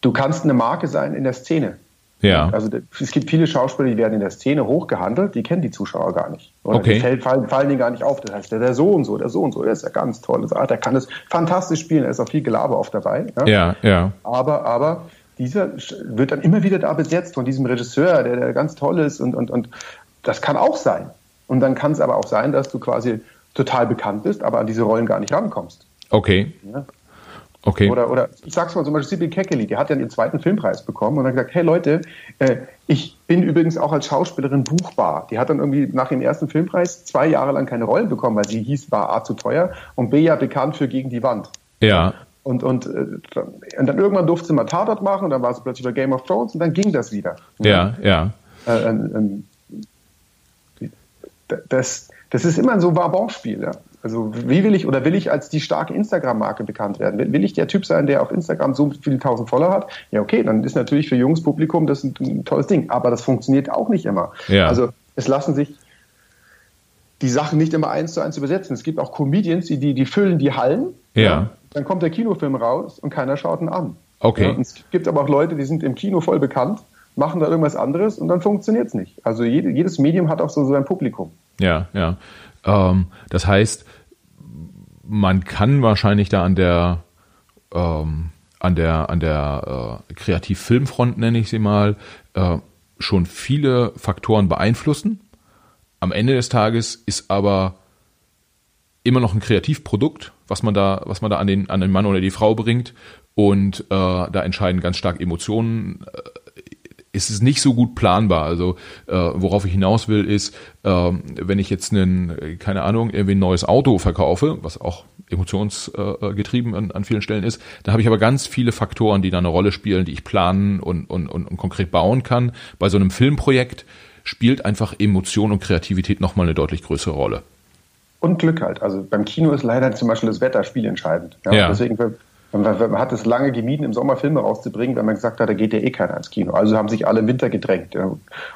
du kannst eine Marke sein in der Szene. Ja. Also es gibt viele Schauspieler, die werden in der Szene hochgehandelt, die kennen die Zuschauer gar nicht. Oder okay. Die fallen, fallen, fallen denen gar nicht auf. Das heißt, der, der so und so, der so und so, der ist ja ganz toll. Ah, der kann das fantastisch spielen, er ist auch viel Gelaber oft dabei. Ja, ja. ja. Aber, aber dieser wird dann immer wieder da besetzt von diesem Regisseur, der, der ganz toll ist und, und, und das kann auch sein. Und dann kann es aber auch sein, dass du quasi total bekannt bist, aber an diese Rollen gar nicht rankommst. Okay. Ja. Okay. Oder, oder ich sag's mal zum Beispiel Sibyl Kekeli, die hat ja ihren zweiten Filmpreis bekommen und hat gesagt, hey Leute, äh, ich bin übrigens auch als Schauspielerin buchbar. Die hat dann irgendwie nach dem ersten Filmpreis zwei Jahre lang keine Rollen bekommen, weil sie hieß, war A zu teuer und B ja bekannt für Gegen die Wand. Ja. Und, und, äh, und dann irgendwann durfte sie mal Tatort machen und dann war sie plötzlich bei Game of Thrones und dann ging das wieder. Ja, ja. Äh, äh, das, das ist immer so ein Wabonspiel, ja. Also wie will ich oder will ich als die starke Instagram-Marke bekannt werden? Will, will, ich der Typ sein, der auf Instagram so viele tausend Follower hat? Ja, okay, dann ist natürlich für junges Publikum das ein, ein tolles Ding. Aber das funktioniert auch nicht immer. Ja. Also es lassen sich die Sachen nicht immer eins zu eins übersetzen. Es gibt auch Comedians, die, die, die füllen die Hallen. Ja. ja. Dann kommt der Kinofilm raus und keiner schaut ihn an. Okay. Ja, es gibt aber auch Leute, die sind im Kino voll bekannt, machen da irgendwas anderes und dann funktioniert es nicht. Also jede, jedes Medium hat auch so sein Publikum. Ja, ja. Ähm, das heißt, man kann wahrscheinlich da an der ähm, an der an der äh, Kreativ-Filmfront nenne ich sie mal äh, schon viele Faktoren beeinflussen. Am Ende des Tages ist aber immer noch ein Kreativprodukt, was man da was man da an den an den Mann oder die Frau bringt und äh, da entscheiden ganz stark Emotionen. ist es nicht so gut planbar. Also äh, worauf ich hinaus will, ist, äh, wenn ich jetzt einen, keine Ahnung, irgendwie ein neues Auto verkaufe, was auch emotionsgetrieben an, an vielen Stellen ist, da habe ich aber ganz viele Faktoren, die da eine Rolle spielen, die ich planen und, und, und, und konkret bauen kann. Bei so einem Filmprojekt spielt einfach Emotion und Kreativität nochmal eine deutlich größere Rolle. Und Glück halt. Also beim Kino ist leider zum Beispiel das Wetter spielentscheidend. Ja? ja. Deswegen man, hat es lange gemieden, im Sommer Filme rauszubringen, weil man gesagt hat, da geht ja eh keiner ins Kino. Also haben sich alle im Winter gedrängt. Ja.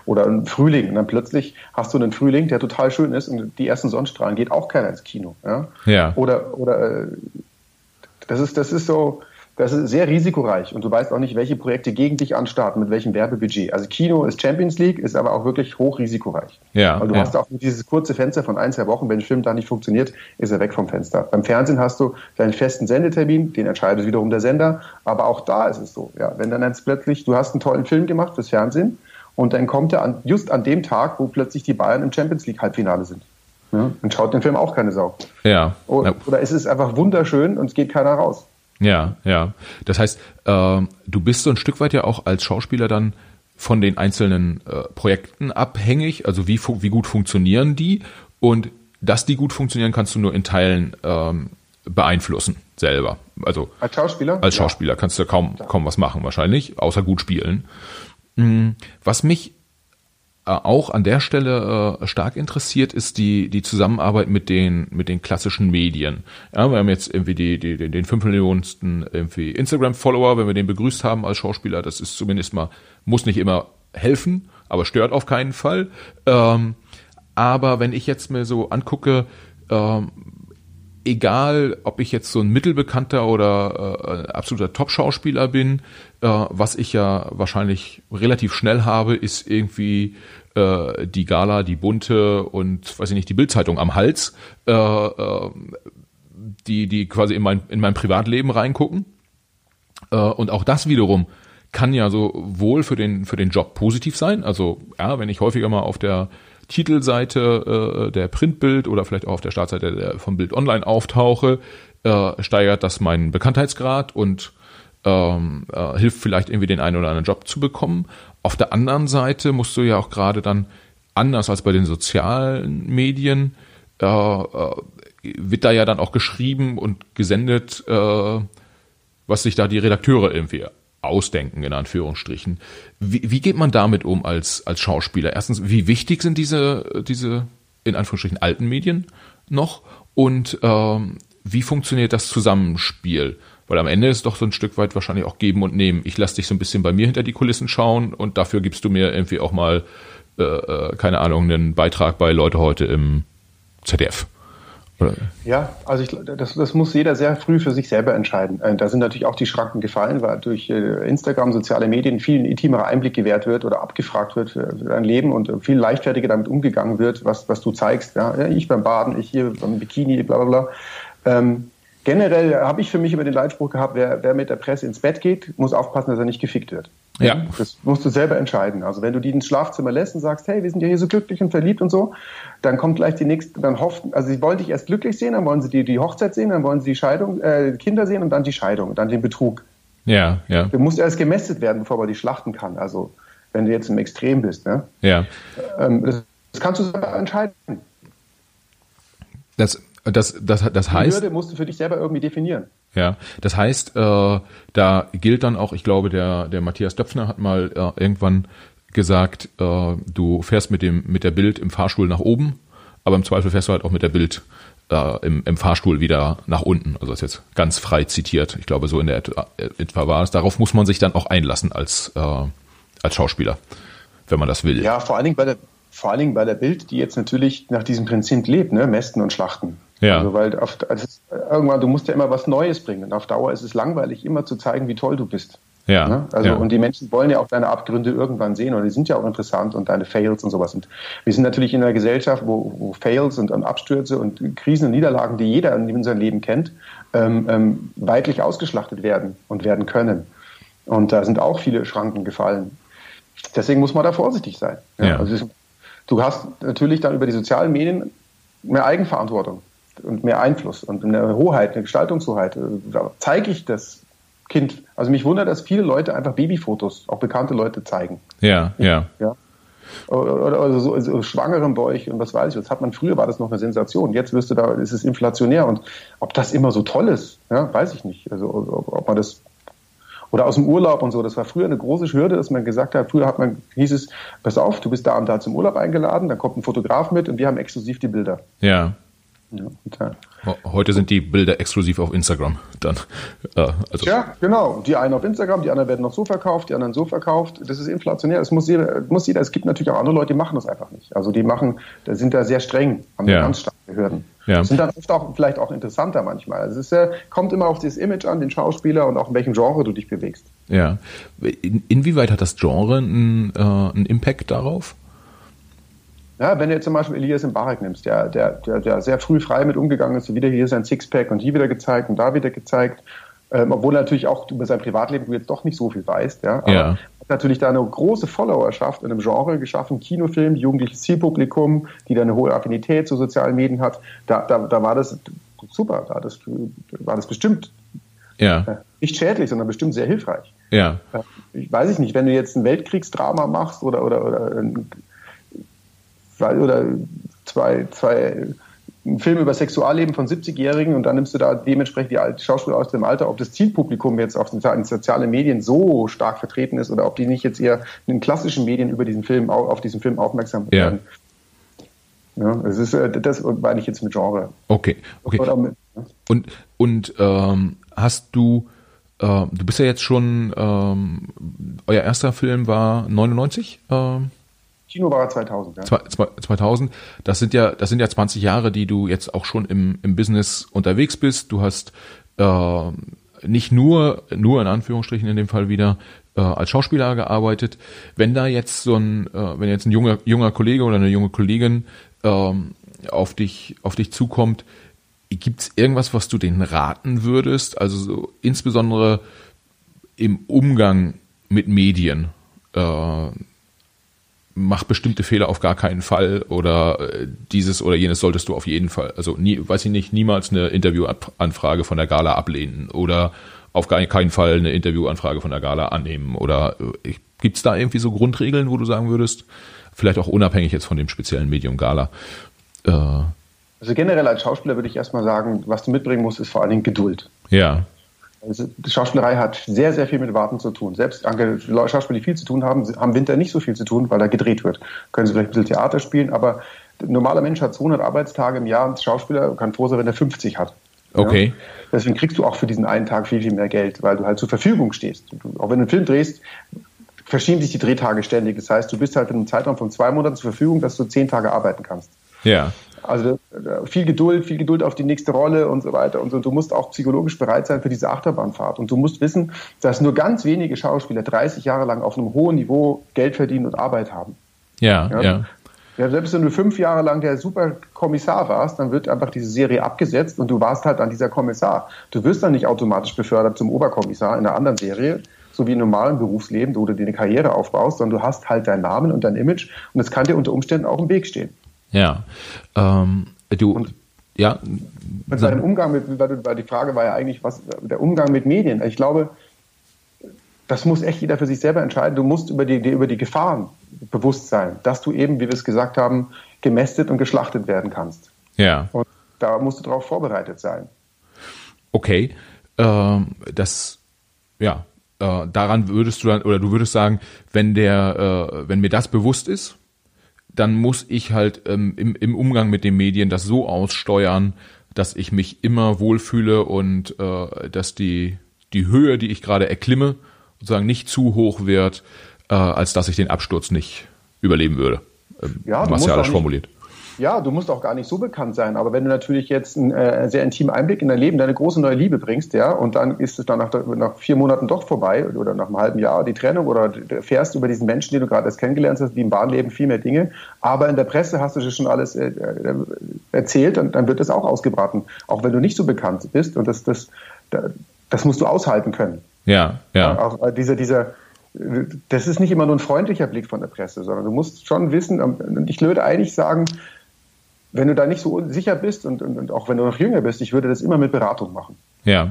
Oder im Frühling. Und dann plötzlich hast du einen Frühling, der total schön ist und die ersten Sonnenstrahlen geht auch keiner ins Kino. Ja. ja. Oder, oder äh, das ist, das ist so, das ist sehr risikoreich und du weißt auch nicht, welche Projekte gegen dich anstarten, mit welchem Werbebudget. Also Kino ist Champions League, ist aber auch wirklich hoch risikoreich. Ja. Weil du ja. hast auch dieses kurze Fenster von ein, zwei Wochen, wenn ein Film da nicht funktioniert, ist er weg vom Fenster. Beim Fernsehen hast du deinen festen Sendetermin, den entscheidet wiederum der Sender, aber auch da ist es so. Ja, wenn dann jetzt plötzlich, du hast einen tollen Film gemacht fürs Fernsehen und dann kommt er an, just an dem Tag, wo plötzlich die Bayern im Champions League Halbfinale sind. Ja, dann schaut den Film auch keine Sau. Ja. Oder, oder ist es einfach wunderschön und es geht keiner raus. Ja, ja. Das heißt, äh, du bist so ein Stück weit ja auch als Schauspieler dann von den einzelnen äh, Projekten abhängig. Also wie, wie gut funktionieren die? Und dass die gut funktionieren, kannst du nur in Teilen ähm, beeinflussen selber. Also als Schauspieler? Als Schauspieler ja. kannst du kaum, kaum was machen wahrscheinlich, außer gut spielen. Hm, was mich auch an der Stelle äh, stark interessiert ist die die Zusammenarbeit mit den mit den klassischen Medien. Ja, wir haben jetzt irgendwie die, die den, den fünf Millionensten irgendwie Instagram Follower, wenn wir den begrüßt haben als Schauspieler, das ist zumindest mal muss nicht immer helfen, aber stört auf keinen Fall. Ähm, aber wenn ich jetzt mir so angucke, ähm, egal ob ich jetzt so ein mittelbekannter oder äh, absoluter Top-Schauspieler bin, äh, was ich ja wahrscheinlich relativ schnell habe, ist irgendwie äh, die Gala, die bunte und weiß ich nicht, die Bildzeitung am Hals, äh, äh, die, die quasi in mein, in mein Privatleben reingucken. Äh, und auch das wiederum kann ja so wohl für den, für den Job positiv sein. Also ja, wenn ich häufiger mal auf der Titelseite äh, der Printbild oder vielleicht auch auf der Startseite der, vom Bild Online auftauche, äh, steigert das meinen Bekanntheitsgrad und ähm, äh, hilft vielleicht irgendwie den einen oder anderen Job zu bekommen. Auf der anderen Seite musst du ja auch gerade dann anders als bei den sozialen Medien äh, äh, wird da ja dann auch geschrieben und gesendet, äh, was sich da die Redakteure irgendwie ausdenken, in Anführungsstrichen. Wie, wie geht man damit um als, als Schauspieler? Erstens, wie wichtig sind diese, diese, in Anführungsstrichen, alten Medien noch? Und ähm, wie funktioniert das Zusammenspiel? Weil am Ende ist doch so ein Stück weit wahrscheinlich auch geben und nehmen. Ich lasse dich so ein bisschen bei mir hinter die Kulissen schauen und dafür gibst du mir irgendwie auch mal, äh, äh keine Ahnung, einen Beitrag bei Leute heute im ZDF. Ja, also ich, das, das muss jeder sehr früh für sich selber entscheiden. Äh, da sind natürlich auch die Schranken gefallen, weil durch äh, Instagram, soziale Medien viel intimerer Einblick gewährt wird oder abgefragt wird für dein Leben und viel leichtfertiger damit umgegangen wird, was, was du zeigst. Ja, ich beim Baden, ich hier beim Bikini, bla bla bla. Ähm, generell habe ich für mich immer den Leitspruch gehabt, wer, wer mit der Presse ins Bett geht, muss aufpassen, dass er nicht gefickt wird. Ja. Das musst du selber entscheiden. Also wenn du die ins Schlafzimmer lässt und sagst, hey, wir sind ja hier so glücklich und verliebt und so, dann kommt gleich die nächste, dann hoffen, also sie wollen dich erst glücklich sehen, dann wollen sie die, die Hochzeit sehen, dann wollen sie die Scheidung, äh, Kinder sehen und dann die Scheidung, dann den Betrug. Ja, ja. Du musst erst gemästet werden, bevor man die schlachten kann. Also wenn du jetzt im Extrem bist, ne? Ja. Ähm, das, das kannst du selber entscheiden. Das das, das, das heißt. Die Hürde musst du für dich selber irgendwie definieren. Ja, das heißt, äh, da gilt dann auch, ich glaube, der, der Matthias Döpfner hat mal äh, irgendwann gesagt, äh, du fährst mit dem, mit der Bild im Fahrstuhl nach oben, aber im Zweifel fährst du halt auch mit der Bild äh, im, im Fahrstuhl wieder nach unten. Also das ist jetzt ganz frei zitiert. Ich glaube, so in der etwa war es. Darauf muss man sich dann auch einlassen als, äh, als Schauspieler, wenn man das will. Ja, vor allen Dingen bei der, vor allen Dingen bei der Bild, die jetzt natürlich nach diesem Prinzip lebt, ne? Mästen und Schlachten. Ja. Also, weil auf, also irgendwann, du musst ja immer was Neues bringen. Und auf Dauer ist es langweilig, immer zu zeigen, wie toll du bist. Ja. Ne? Also, ja. und die Menschen wollen ja auch deine Abgründe irgendwann sehen und die sind ja auch interessant und deine Fails und sowas. Und wir sind natürlich in einer Gesellschaft, wo, wo Fails und, und, Abstürze und Krisen und Niederlagen, die jeder in seinem Leben kennt, ähm, ähm, weitlich ausgeschlachtet werden und werden können. Und da sind auch viele Schranken gefallen. Deswegen muss man da vorsichtig sein. Ja. Ja. Also, du hast natürlich dann über die sozialen Medien mehr Eigenverantwortung und mehr Einfluss und eine Hoheit, eine Gestaltungshoheit. Da zeige ich das Kind. Also mich wundert, dass viele Leute einfach Babyfotos, auch bekannte Leute zeigen. Ja, ja. ja. Oder, oder so, so schwangeren Bäuch und was weiß ich. Das hat man früher war das noch eine Sensation. Jetzt wirst du da, ist es inflationär und ob das immer so toll ist, ja, weiß ich nicht. Also ob, ob man das oder aus dem Urlaub und so. Das war früher eine große Hürde, dass man gesagt hat, früher hat man, hieß es, pass auf, du bist da und da zum Urlaub eingeladen, dann kommt ein Fotograf mit und wir haben exklusiv die Bilder. Ja. Ja Heute sind die Bilder exklusiv auf Instagram dann. Äh, also ja, genau. Die einen auf Instagram, die anderen werden noch so verkauft, die anderen so verkauft. Das ist inflationär. Das muss jeder, muss jeder. Es gibt natürlich auch andere Leute, die machen das einfach nicht. Also die machen, da sind da sehr streng, haben ja. ganz starke Behörden. Ja. Sind dann oft auch vielleicht auch interessanter manchmal. Also es ist, kommt immer auf das Image an, den Schauspieler und auch in welchem Genre du dich bewegst. Ja. In, inwieweit hat das Genre einen, äh, einen Impact darauf? Ja, wenn du jetzt zum Beispiel Elias Mbarek nimmst, der, der, der, der sehr früh frei mit umgegangen ist, wieder hier sein Sixpack und hier wieder gezeigt und da wieder gezeigt, ähm, obwohl natürlich auch über sein Privatleben du jetzt doch nicht so viel weißt, ja. Aber ja. hat natürlich da eine große Followerschaft in einem Genre geschaffen, Kinofilm, jugendliches Zielpublikum, die da eine hohe Affinität zu sozialen Medien hat. Da, da, da war das super, da das, war das bestimmt ja. Äh, nicht schädlich, sondern bestimmt sehr hilfreich. Ja. Äh, ich weiß ich nicht, wenn du jetzt ein Weltkriegsdrama machst oder, oder, oder ein oder zwei, zwei einen Film über Sexualleben von 70-Jährigen und dann nimmst du da dementsprechend die Schauspieler aus dem Alter, ob das Zielpublikum jetzt auf den sozialen Medien so stark vertreten ist oder ob die nicht jetzt eher in den klassischen Medien über diesen Film auf diesen Film aufmerksam werden. Ja. ja es ist, äh, das meine ich jetzt mit Genre. Okay, okay. Mit, ja. Und, und ähm, hast du, äh, du bist ja jetzt schon, ähm, euer erster Film war 99? Ähm Kino war 2000, ja. 2000. Das sind ja, das sind ja 20 Jahre, die du jetzt auch schon im, im Business unterwegs bist. Du hast äh, nicht nur, nur in Anführungsstrichen in dem Fall wieder äh, als Schauspieler gearbeitet. Wenn da jetzt so ein, äh, wenn jetzt ein junger, junger Kollege oder eine junge Kollegin äh, auf dich, auf dich zukommt, gibt's irgendwas, was du denen raten würdest? Also so, insbesondere im Umgang mit Medien. Äh, mach bestimmte Fehler auf gar keinen Fall oder äh, dieses oder jenes solltest du auf jeden Fall, also nie, weiß ich nicht, niemals eine Interviewanfrage von der Gala ablehnen oder auf gar keinen Fall eine Interviewanfrage von der Gala annehmen oder äh, gibt's da irgendwie so Grundregeln, wo du sagen würdest, vielleicht auch unabhängig jetzt von dem speziellen Medium Gala? Äh, also generell als Schauspieler würde ich erstmal sagen, was du mitbringen musst, ist vor allen Dingen Geduld. Ja. Also die Schauspielerei hat sehr, sehr viel mit Warten zu tun. Selbst Schauspieler, die viel zu tun haben, haben Winter nicht so viel zu tun, weil da gedreht wird. Können sie vielleicht ein bisschen Theater spielen, aber ein normaler Mensch hat 200 Arbeitstage im Jahr und Schauspieler kann froh sein, wenn er 50 hat. Okay. Ja? Deswegen kriegst du auch für diesen einen Tag viel, viel mehr Geld, weil du halt zur Verfügung stehst. Du, auch wenn du einen Film drehst, verschieben sich die Drehtage ständig. Das heißt, du bist halt in einem Zeitraum von zwei Monaten zur Verfügung, dass du zehn Tage arbeiten kannst. Ja. Also äh, viel Geduld, viel Geduld auf die nächste Rolle und so weiter. Und so. du musst auch psychologisch bereit sein für diese Achterbahnfahrt. Und du musst wissen, dass nur ganz wenige Schauspieler 30 Jahre lang auf einem hohen Niveau Geld verdienen und Arbeit haben. Ja, ja. ja. ja selbst wenn du fünf Jahre lang der super Kommissar warst, dann wird einfach diese Serie abgesetzt und du warst halt dann dieser Kommissar. Du wirst dann nicht automatisch befördert zum Oberkommissar in einer anderen Serie, so wie im normalen Berufsleben, wo du dir eine Karriere aufbaust, sondern du hast halt deinen Namen und dein Image und es kann dir unter Umständen auch im Weg stehen. Ja. Ähm, du, und ja. Mit seinem Umgang mit, weil die Frage war ja eigentlich, was der Umgang mit Medien. Ich glaube, das muss echt jeder für sich selber entscheiden. Du musst über die, über die Gefahren bewusst sein, dass du eben, wie wir es gesagt haben, gemästet und geschlachtet werden kannst. Ja. Und da musst du darauf vorbereitet sein. Okay. Ähm, das, ja, äh, daran würdest du dann, oder du würdest sagen, wenn der, äh, wenn mir das bewusst ist, dann muss ich halt ähm, im, im Umgang mit den Medien das so aussteuern, dass ich mich immer wohlfühle und äh, dass die, die Höhe, die ich gerade erklimme, sozusagen nicht zu hoch wird, äh, als dass ich den Absturz nicht überleben würde. Ähm, ja, martialisch formuliert. Ja, du musst auch gar nicht so bekannt sein, aber wenn du natürlich jetzt einen äh, sehr intimen Einblick in dein Leben, deine große neue Liebe bringst, ja, und dann ist es dann nach, nach vier Monaten doch vorbei oder nach einem halben Jahr die Trennung oder du fährst über diesen Menschen, den du gerade erst kennengelernt hast, die im Bahnleben viel mehr Dinge, aber in der Presse hast du dir schon alles äh, äh, erzählt und dann wird das auch ausgebraten, auch wenn du nicht so bekannt bist und das, das, das musst du aushalten können. Ja, ja. Auch äh, dieser, dieser, das ist nicht immer nur ein freundlicher Blick von der Presse, sondern du musst schon wissen, und ich würde eigentlich sagen, wenn du da nicht so sicher bist und, und, und, auch wenn du noch jünger bist, ich würde das immer mit Beratung machen. Ja.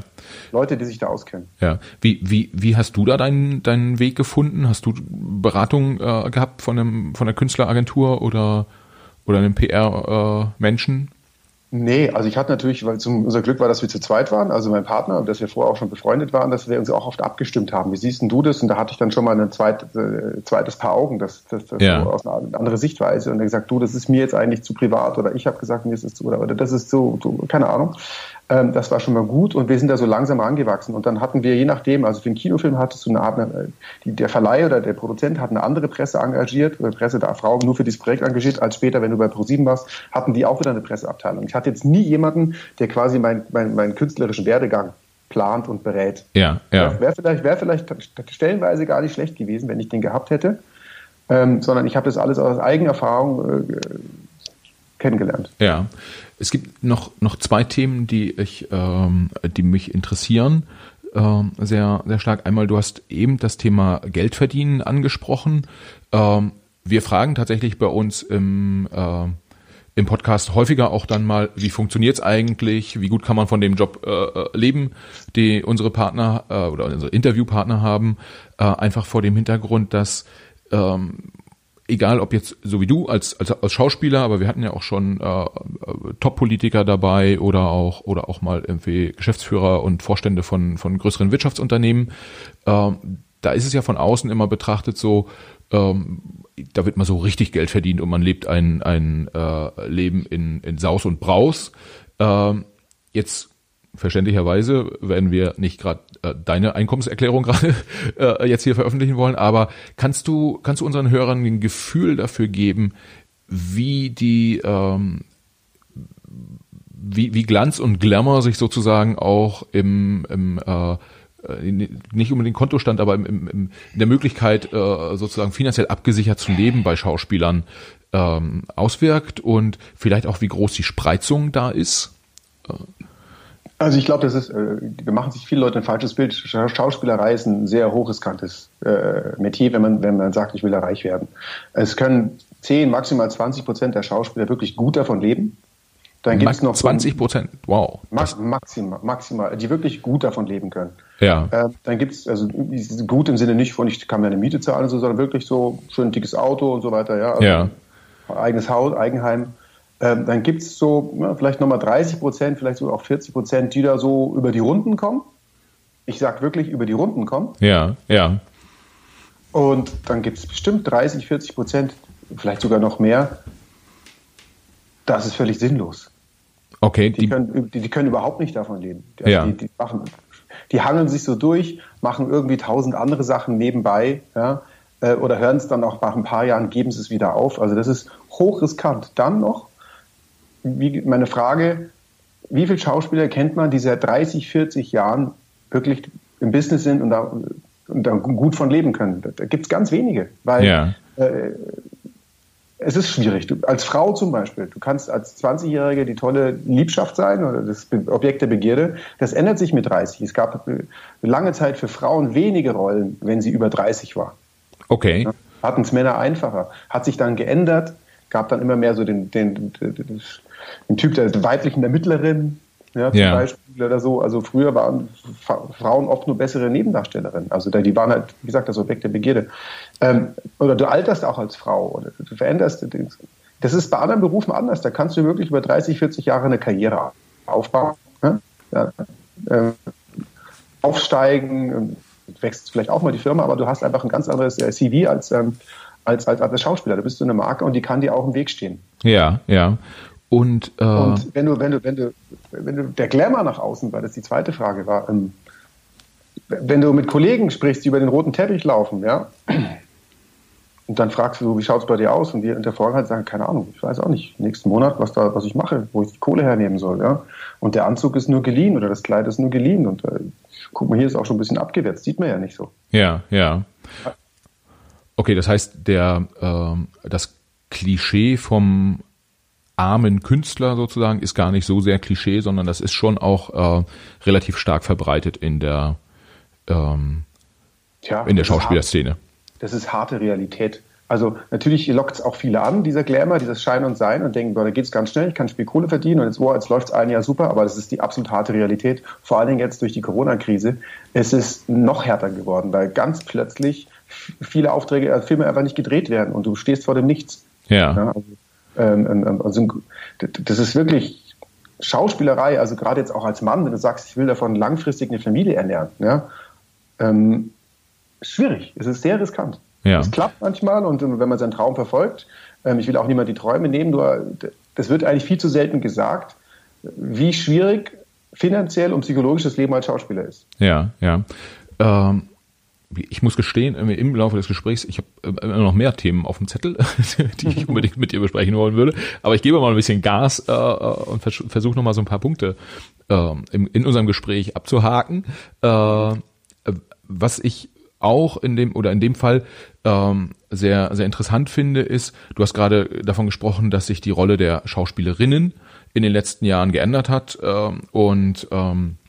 Leute, die sich da auskennen. Ja. Wie, wie, wie hast du da deinen, deinen Weg gefunden? Hast du Beratung äh, gehabt von einem, von der Künstleragentur oder, oder einem PR-Menschen? Äh, Nee, also ich hatte natürlich, weil zum, unser Glück war, dass wir zu zweit waren, also mein Partner, und dass wir vorher auch schon befreundet waren, dass wir uns auch oft abgestimmt haben. Wie siehst denn du das? Und da hatte ich dann schon mal ein zweit, äh, zweites Paar Augen, das, das, das ja. so aus einer anderen Sichtweise. Und er gesagt, du, das ist mir jetzt eigentlich zu privat, oder ich habe gesagt, mir ist es zu, oder, oder das ist so, so, keine Ahnung. Ähm, das war schon mal gut und wir sind da so langsam angewachsen. Und dann hatten wir je nachdem, also für einen Kinofilm hattest du eine Art, äh, der Verleih oder der Produzent hat eine andere Presse engagiert, oder Presse da Frau nur für dieses Projekt engagiert, als später, wenn du bei ProSieben warst, hatten die auch wieder eine Presseabteilung. Ich hatte jetzt nie jemanden, der quasi meinen mein, mein künstlerischen Werdegang plant und berät. Ja, ja. Wäre vielleicht, wär vielleicht stellenweise gar nicht schlecht gewesen, wenn ich den gehabt hätte. Ähm, sondern ich habe das alles aus Eigenerfahrung äh, kennengelernt. Ja. Es gibt noch, noch zwei Themen, die ich, ähm, die mich interessieren. Ähm, sehr, sehr stark. Einmal, du hast eben das Thema Geldverdienen angesprochen. Ähm, wir fragen tatsächlich bei uns im, äh, im Podcast häufiger auch dann mal, wie funktioniert's eigentlich, wie gut kann man von dem Job äh, äh leben, die unsere Partner äh, oder unsere Interviewpartner haben, äh, einfach vor dem Hintergrund, dass ähm, egal ob jetzt so wie du als, als, als Schauspieler, aber wir hatten ja auch schon äh, Top-Politiker dabei oder auch oder auch mal irgendwie Geschäftsführer und Vorstände von, von größeren Wirtschaftsunternehmen. Ähm, da ist es ja von außen immer betrachtet so, ähm, da wird mal so richtig Geld verdient und man lebt ein, ein äh, Leben in, in Saus und Braus. Ähm, jetzt verständlicherweise werden wir nicht gerade äh, deine Einkommenserklärung gerade äh, jetzt hier veröffentlichen wollen, aber kannst du kannst du unseren Hörern ein Gefühl dafür geben, wie die ähm, wie, wie Glanz und Glamour sich sozusagen auch im, im äh, äh nicht unbedingt Kontostand, aber im, im, in der Möglichkeit, äh, sozusagen finanziell abgesichert zu leben bei Schauspielern ähm, auswirkt und vielleicht auch, wie groß die Spreizung da ist? Also ich glaube, das ist, äh, wir machen sich viele Leute ein falsches Bild. Schauspielerei ist ein sehr hochriskantes äh, Metier, wenn man, wenn man sagt, ich will da reich werden. Es können 10, maximal 20 Prozent der Schauspieler wirklich gut davon leben. Dann gibt es noch 20 Prozent, wow. Max, maximal, maximal, die wirklich gut davon leben können. Ja. Äh, dann gibt es, also gut im Sinne nicht von, ich kann mir eine Miete zahlen, sondern wirklich so schön dickes Auto und so weiter, ja. Also ja. Eigenes Haus, Eigenheim. Ähm, dann gibt es so ja, vielleicht nochmal 30 Prozent, vielleicht sogar auch 40 Prozent, die da so über die Runden kommen. Ich sage wirklich über die Runden kommen. Ja, ja. Und dann gibt es bestimmt 30, 40 Prozent, vielleicht sogar noch mehr. Das ist völlig sinnlos. Okay. Die, die können, die, die, können überhaupt nicht davon leben. Also ja. die, die, machen, die hangeln sich so durch, machen irgendwie tausend andere Sachen nebenbei, ja, äh, oder hören es dann auch nach ein paar Jahren, geben sie es wieder auf. Also das ist hochriskant. Dann noch wie, meine Frage, wie viele Schauspieler kennt man, die seit 30, 40 Jahren wirklich im Business sind und da, und da gut von leben können? Da, gibt es ganz wenige, weil ja. äh, es ist schwierig. Du, als Frau zum Beispiel, du kannst als 20-Jährige die tolle Liebschaft sein oder das Objekt der Begierde. Das ändert sich mit 30. Es gab lange Zeit für Frauen wenige Rollen, wenn sie über 30 war. Okay. Hatten es Männer einfacher. Hat sich dann geändert, gab dann immer mehr so den, den, den, den ein Typ der weiblichen Ermittlerin, ja, zum ja. Beispiel oder so. Also früher waren Frauen oft nur bessere Nebendarstellerinnen. Also die waren halt, wie gesagt, das Objekt der Begierde. Ähm, oder du alterst auch als Frau oder du veränderst. Das ist bei anderen Berufen anders. Da kannst du wirklich über 30, 40 Jahre eine Karriere aufbauen. Ne? Ja, äh, aufsteigen, wächst vielleicht auch mal die Firma, aber du hast einfach ein ganz anderes äh, CV als, ähm, als, als, als Schauspieler. Du bist so eine Marke und die kann dir auch im Weg stehen. Ja, ja. Und, äh, und wenn du, wenn du, wenn du, wenn du der Glamour nach außen, weil das die zweite Frage war, ähm, wenn du mit Kollegen sprichst, die über den roten Teppich laufen, ja, und dann fragst du, wie schaut es bei dir aus? Und die in der Folge sagen, keine Ahnung, ich weiß auch nicht, nächsten Monat, was da, was ich mache, wo ich die Kohle hernehmen soll, ja. Und der Anzug ist nur geliehen oder das Kleid ist nur geliehen und äh, guck mal, hier ist auch schon ein bisschen abgewetzt, sieht man ja nicht so. Ja, ja. Okay, das heißt, der, ähm, das Klischee vom armen Künstler sozusagen ist gar nicht so sehr Klischee, sondern das ist schon auch äh, relativ stark verbreitet in der ähm, Tja, in der Schauspielerszene. Das ist harte Realität. Also natürlich lockt es auch viele an, dieser Glamour, dieses Schein und Sein und denken, boah, da geht's ganz schnell, ich kann viel Kohle verdienen und jetzt, wow, jetzt läuft's ein Jahr super, aber das ist die absolut harte Realität, vor allen Dingen jetzt durch die Corona-Krise. Es ist noch härter geworden, weil ganz plötzlich viele Aufträge, äh, Filme einfach nicht gedreht werden und du stehst vor dem Nichts. Ja. ja also, also, das ist wirklich Schauspielerei, also gerade jetzt auch als Mann, wenn du sagst, ich will davon langfristig eine Familie ernähren, ja, ähm, schwierig, es ist sehr riskant. Ja. Es klappt manchmal und wenn man seinen Traum verfolgt, ähm, ich will auch niemand die Träume nehmen, nur das wird eigentlich viel zu selten gesagt, wie schwierig finanziell und psychologisch das Leben als Schauspieler ist. Ja, ja. Ähm, ich muss gestehen, im Laufe des Gesprächs, ich habe äh, immer noch mehr Themen auf dem Zettel, die ich unbedingt mit dir besprechen wollen würde. Aber ich gebe mal ein bisschen Gas äh, äh und vers versuche noch mal so ein paar Punkte äh, in, in unserem Gespräch abzuhaken. Äh, was ich auch in dem oder in dem Fall ähm, sehr sehr interessant finde, ist, du hast gerade davon gesprochen, dass sich die Rolle der Schauspielerinnen in den letzten Jahren geändert hat äh, und ähm, äh,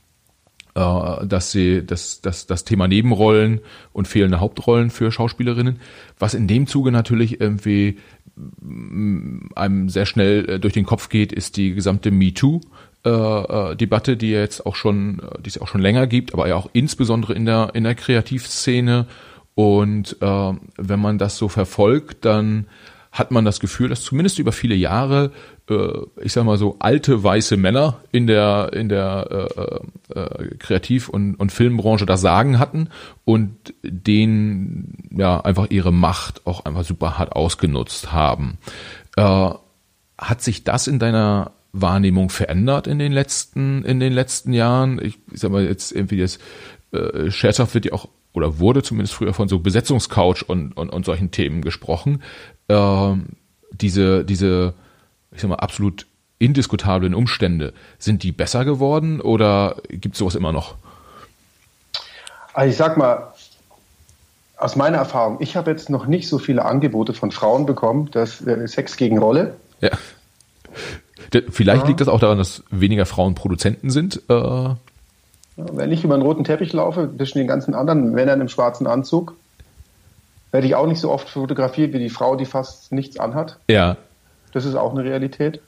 dass sie das, das, das Thema Nebenrollen und fehlende Hauptrollen für Schauspielerinnen, was in dem Zuge natürlich irgendwie mm, einem sehr schnell äh, durch den Kopf geht, ist die gesamte MeToo. Äh, Debatte, die jetzt auch schon, die es auch schon länger gibt, aber ja auch insbesondere in der in der Kreativszene. Und äh, wenn man das so verfolgt, dann hat man das Gefühl, dass zumindest über viele Jahre, äh, ich sag mal so, alte weiße Männer in der, in der äh, äh, Kreativ- und, und Filmbranche das Sagen hatten und denen ja einfach ihre Macht auch einfach super hart ausgenutzt haben. Äh, hat sich das in deiner Wahrnehmung verändert in den letzten, in den letzten Jahren? Ich, ich sag mal jetzt irgendwie das äh, scherzhaft wird ja auch oder wurde zumindest früher von so Besetzungscouch und, und, und solchen Themen gesprochen äh, diese, diese, ich sag mal, absolut indiskutablen Umstände, sind die besser geworden oder gibt es sowas immer noch? Also ich sag mal, aus meiner Erfahrung, ich habe jetzt noch nicht so viele Angebote von Frauen bekommen, dass äh, Sex gegen Rolle. Ja. Vielleicht ja. liegt das auch daran, dass weniger Frauen Produzenten sind. Äh. Wenn ich über einen roten Teppich laufe, zwischen den ganzen anderen Männern im schwarzen Anzug, werde ich auch nicht so oft fotografiert wie die Frau, die fast nichts anhat. Ja. Das ist auch eine Realität.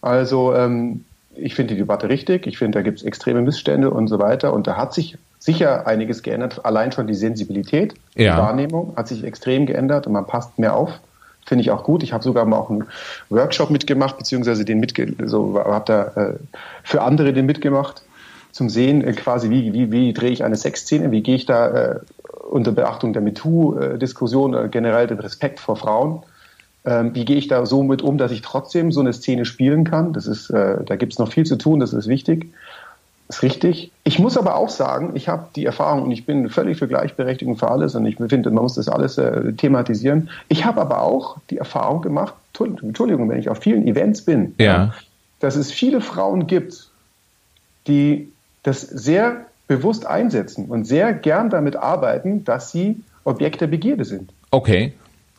Also ähm, ich finde die Debatte richtig. Ich finde, da gibt es extreme Missstände und so weiter. Und da hat sich sicher einiges geändert. Allein schon die Sensibilität, ja. die Wahrnehmung hat sich extrem geändert und man passt mehr auf. Finde ich auch gut. Ich habe sogar mal auch einen Workshop mitgemacht, beziehungsweise den mitge so habe da äh, für andere den mitgemacht, zum Sehen äh, quasi, wie, wie, wie drehe ich eine Sexszene, wie gehe ich da äh, unter Beachtung der MeToo-Diskussion, äh, generell den Respekt vor Frauen. Ähm, wie gehe ich da so mit um, dass ich trotzdem so eine Szene spielen kann? Das ist, äh, da gibt es noch viel zu tun, das ist wichtig. Das ist richtig. Ich muss aber auch sagen, ich habe die Erfahrung und ich bin völlig für Gleichberechtigung für alles und ich finde, man muss das alles äh, thematisieren. Ich habe aber auch die Erfahrung gemacht, Entschuldigung, wenn ich auf vielen Events bin, ja. dass es viele Frauen gibt, die das sehr bewusst einsetzen und sehr gern damit arbeiten, dass sie Objekt der Begierde sind. Okay,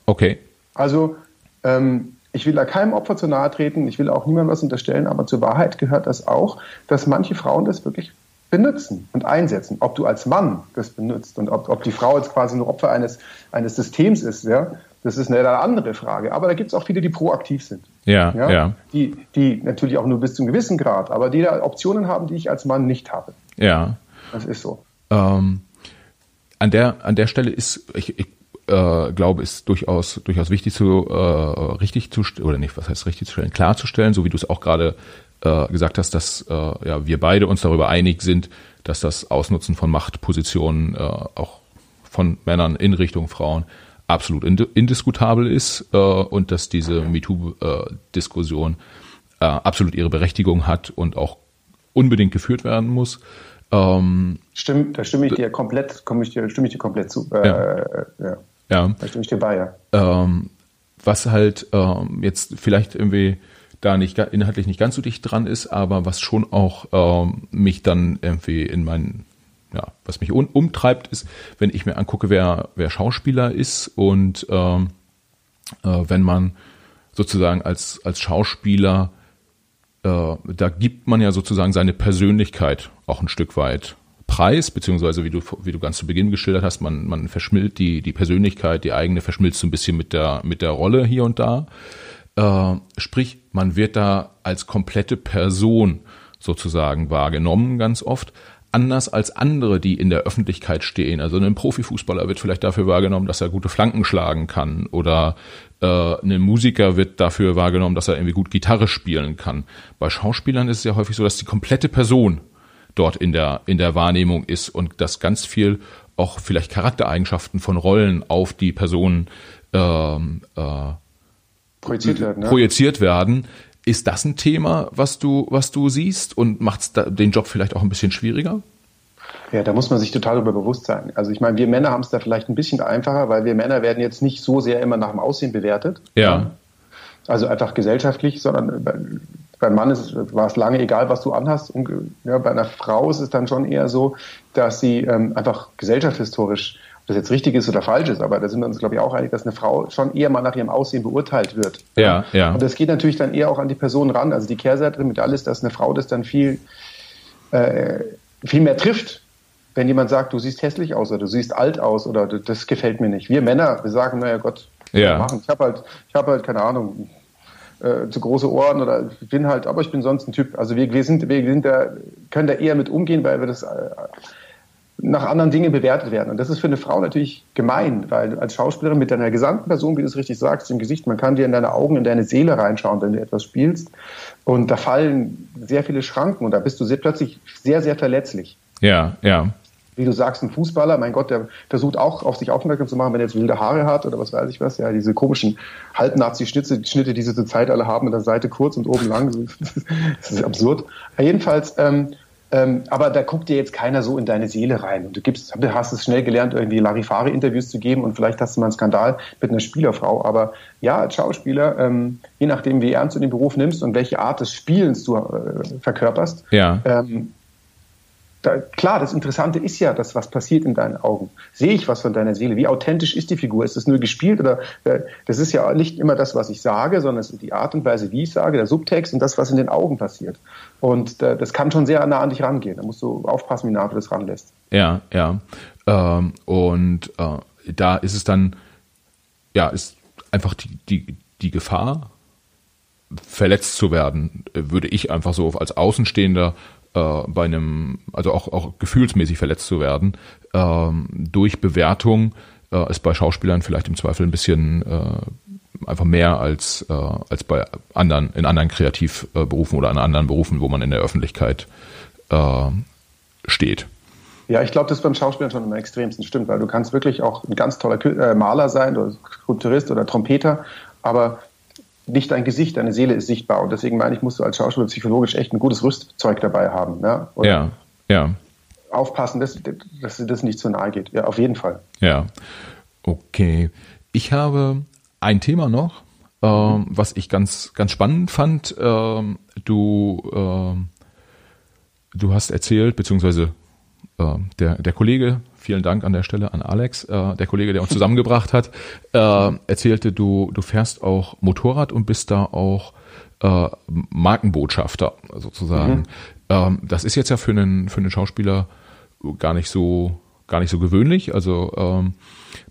okay. Also ähm, ich will da keinem Opfer zu nahe treten, ich will auch niemandem was unterstellen, aber zur Wahrheit gehört das auch, dass manche Frauen das wirklich benutzen und einsetzen. Ob du als Mann das benutzt und ob, ob die Frau jetzt quasi nur Opfer eines, eines Systems ist, ja, das ist eine andere Frage. Aber da gibt es auch viele, die proaktiv sind. Ja, ja, ja. Die, die natürlich auch nur bis zu einem gewissen Grad, aber die da Optionen haben, die ich als Mann nicht habe. Ja. Das ist so. Ähm, an der an der Stelle ist ich, ich äh, glaube, ist durchaus durchaus wichtig zu äh, richtig zu oder nicht, was heißt richtig zu stellen, klarzustellen, so wie du es auch gerade äh, gesagt hast, dass äh, ja wir beide uns darüber einig sind, dass das Ausnutzen von Machtpositionen äh, auch von Männern in Richtung Frauen absolut indiskutabel ist äh, und dass diese MeToo-Diskussion äh, absolut ihre Berechtigung hat und auch unbedingt geführt werden muss. Ähm, Stimmt, da stimme ich dir komplett, komme ich dir, stimme ich dir komplett zu. Äh, ja. ja. ja. Da stimme ich dir bei, ja. Ähm, was halt ähm, jetzt vielleicht irgendwie da nicht inhaltlich nicht ganz so dicht dran ist, aber was schon auch ähm, mich dann irgendwie in meinen, ja, was mich un umtreibt, ist, wenn ich mir angucke, wer, wer Schauspieler ist und ähm, äh, wenn man sozusagen als, als Schauspieler äh, da gibt man ja sozusagen seine Persönlichkeit auch ein Stück weit Preis, beziehungsweise wie du, wie du ganz zu Beginn geschildert hast, man, man verschmilzt die, die Persönlichkeit, die eigene verschmilzt so ein bisschen mit der, mit der Rolle hier und da. Äh, sprich, man wird da als komplette Person sozusagen wahrgenommen, ganz oft. Anders als andere, die in der Öffentlichkeit stehen. Also ein Profifußballer wird vielleicht dafür wahrgenommen, dass er gute Flanken schlagen kann. Oder äh, ein Musiker wird dafür wahrgenommen, dass er irgendwie gut Gitarre spielen kann. Bei Schauspielern ist es ja häufig so, dass die komplette Person dort in der, in der Wahrnehmung ist und dass ganz viel auch vielleicht Charaktereigenschaften von Rollen auf die Person ähm, äh, projiziert werden. Ja. Projiziert werden. Ist das ein Thema, was du, was du siehst und macht es den Job vielleicht auch ein bisschen schwieriger? Ja, da muss man sich total darüber bewusst sein. Also ich meine, wir Männer haben es da vielleicht ein bisschen einfacher, weil wir Männer werden jetzt nicht so sehr immer nach dem Aussehen bewertet. Ja. Also einfach gesellschaftlich, sondern bei, beim Mann ist, war es lange egal, was du anhast. Und ja, bei einer Frau ist es dann schon eher so, dass sie ähm, einfach gesellschaftshistorisch das jetzt richtig ist oder falsch ist, aber da sind wir uns, glaube ich, auch einig, dass eine Frau schon eher mal nach ihrem Aussehen beurteilt wird. Ja, ja. Und das geht natürlich dann eher auch an die Person ran. Also die Kehrseite mit alles, dass eine Frau das dann viel, äh, viel mehr trifft. Wenn jemand sagt, du siehst hässlich aus oder du siehst alt aus oder das gefällt mir nicht. Wir Männer, wir sagen, naja Gott, ja. machen. Ich habe halt, ich habe halt, keine Ahnung, äh, zu große Ohren oder ich bin halt, aber ich bin sonst ein Typ. Also wir, wir sind, wir sind da, können da eher mit umgehen, weil wir das äh, nach anderen Dingen bewertet werden. Und das ist für eine Frau natürlich gemein, weil als Schauspielerin mit deiner gesamten Person, wie du es richtig sagst, im Gesicht, man kann dir in deine Augen, in deine Seele reinschauen, wenn du etwas spielst. Und da fallen sehr viele Schranken und da bist du sehr, plötzlich sehr, sehr verletzlich. Ja, ja. Wie du sagst, ein Fußballer, mein Gott, der versucht auch auf sich aufmerksam zu machen, wenn er jetzt wilde Haare hat oder was weiß ich was. Ja, diese komischen Halbnazi-Schnitte, Schnitte, die sie zur Zeit alle haben, an der Seite kurz und oben lang. Das ist absurd. Jedenfalls, ähm, ähm, aber da guckt dir jetzt keiner so in deine Seele rein. Und du gibst, du hast es schnell gelernt, irgendwie Larifari-Interviews zu geben und vielleicht hast du mal einen Skandal mit einer Spielerfrau. Aber ja, als Schauspieler, ähm, je nachdem, wie ernst du den Beruf nimmst und welche Art des Spielens du äh, verkörperst, ja. ähm, da, klar, das Interessante ist ja, dass was passiert in deinen Augen. Sehe ich was von deiner Seele? Wie authentisch ist die Figur? Ist das nur gespielt oder äh, das ist ja nicht immer das, was ich sage, sondern es ist die Art und Weise, wie ich sage, der Subtext und das, was in den Augen passiert. Und äh, das kann schon sehr nah an dich rangehen. Da musst du aufpassen, wie nah du das ranlässt. Ja, ja. Ähm, und äh, da ist es dann, ja, ist einfach die, die, die Gefahr, verletzt zu werden, äh, würde ich einfach so als Außenstehender äh, bei einem, also auch, auch gefühlsmäßig verletzt zu werden, ähm, durch Bewertung äh, ist bei Schauspielern vielleicht im Zweifel ein bisschen äh, einfach mehr als, äh, als bei anderen, in anderen Kreativberufen oder in anderen Berufen, wo man in der Öffentlichkeit äh, steht. Ja, ich glaube, das ist beim Schauspielern schon am extremsten stimmt, weil du kannst wirklich auch ein ganz toller äh, Maler sein oder Skulpturist oder Trompeter, aber nicht dein Gesicht, deine Seele ist sichtbar. Und deswegen meine ich, musst du als Schauspieler psychologisch echt ein gutes Rüstzeug dabei haben. Ja, Und ja. ja. Aufpassen, dass, dass dir das nicht zu nahe geht. Ja, auf jeden Fall. Ja. Okay. Ich habe ein Thema noch, äh, was ich ganz, ganz spannend fand. Äh, du, äh, du hast erzählt, beziehungsweise äh, der, der Kollege vielen Dank an der Stelle an Alex, äh, der Kollege, der uns zusammengebracht hat, äh, erzählte, du, du fährst auch Motorrad und bist da auch äh, Markenbotschafter sozusagen. Mhm. Ähm, das ist jetzt ja für einen, für einen Schauspieler gar nicht so gar nicht so gewöhnlich. Also ähm,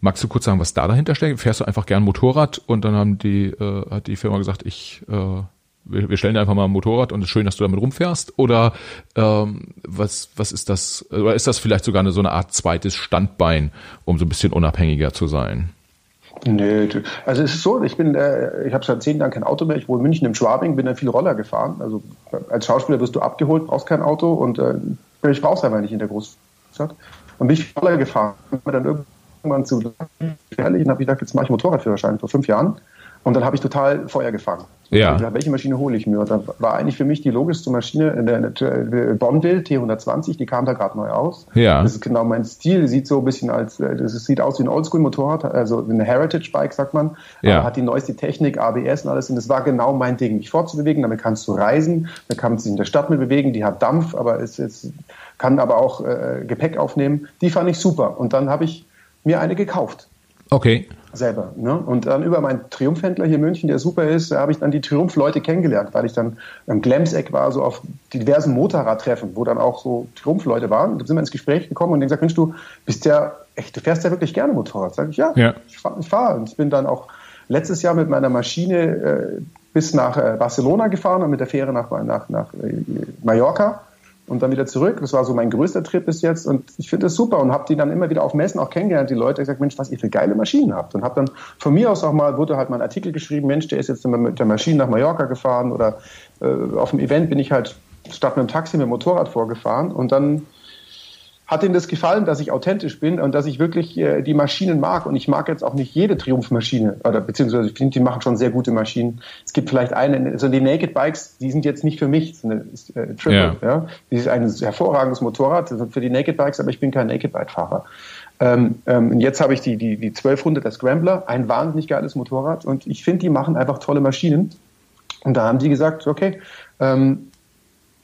magst du kurz sagen, was da dahinter steckt? Fährst du einfach gern Motorrad und dann haben die, äh, hat die Firma gesagt, ich äh, wir, stellen einfach mal ein Motorrad und es ist schön, dass du damit rumfährst? Oder ähm, was, was ist das? Oder ist das vielleicht sogar eine, so eine Art zweites Standbein, um so ein bisschen unabhängiger zu sein? Nö, also es ist so, ich bin, äh, ich habe seit zehn Jahren kein Auto mehr. Ich wohne in München im Schwabing, bin dann viel Roller gefahren. Also als Schauspieler wirst du abgeholt, brauchst kein Auto und äh, ich brauch's einfach nicht in der Großstadt. Und bin ich Roller gefahren, mir dann irgendwann zu gefährlich und habe gedacht, jetzt mache ich Motorradführerschein vor fünf Jahren. Und dann habe ich total Feuer gefangen. Ja. Dachte, welche Maschine hole ich mir? Und da war eigentlich für mich die logischste Maschine in der, der Bonneville T120, die kam da gerade neu aus. Ja. Das ist genau mein Stil. Sieht so ein bisschen als, äh, das sieht aus wie ein Oldschool-Motorrad, also ein Heritage-Bike, sagt man. Ja. Hat die neueste Technik, ABS und alles. Und das war genau mein Ding, mich fortzubewegen. Damit kannst du reisen, da kannst du dich in der Stadt mit bewegen. Die hat Dampf, aber es, es kann aber auch äh, Gepäck aufnehmen. Die fand ich super. Und dann habe ich mir eine gekauft. Okay. Selber. Ne? Und dann über meinen Triumphhändler hier in München, der super ist, habe ich dann die Triumph-Leute kennengelernt, weil ich dann am Glemseck war, so auf diversen Motorradtreffen, wo dann auch so Triumph-Leute waren. Da sind wir ins Gespräch gekommen und die gesagt, Mensch, du bist ja, echt, du fährst ja wirklich gerne Motorrad. Sag ich, ja, ja. ich fahre. Fahr. Und ich bin dann auch letztes Jahr mit meiner Maschine äh, bis nach äh, Barcelona gefahren und mit der Fähre nach, nach, nach äh, Mallorca und dann wieder zurück. Das war so mein größter Trip bis jetzt und ich finde das super und habe die dann immer wieder auf Messen auch kennengelernt, die Leute. Ich gesagt, Mensch, was ihr für geile Maschinen habt. Und habe dann von mir aus auch mal, wurde halt mal ein Artikel geschrieben, Mensch, der ist jetzt mit der Maschine nach Mallorca gefahren oder äh, auf dem Event bin ich halt statt mit dem Taxi mit dem Motorrad vorgefahren und dann hat ihnen das gefallen, dass ich authentisch bin und dass ich wirklich äh, die Maschinen mag. Und ich mag jetzt auch nicht jede Triumph-Maschine, oder beziehungsweise ich finde, die machen schon sehr gute Maschinen. Es gibt vielleicht eine, also die Naked Bikes, die sind jetzt nicht für mich, das ist eine äh, Triple, ja. ja. Die ist ein hervorragendes Motorrad für die Naked Bikes, aber ich bin kein Naked Bike-Fahrer. Ähm, ähm, jetzt habe ich die, die, die 1200 der Scrambler, ein wahnsinnig geiles Motorrad und ich finde, die machen einfach tolle Maschinen. Und da haben die gesagt, okay, ähm,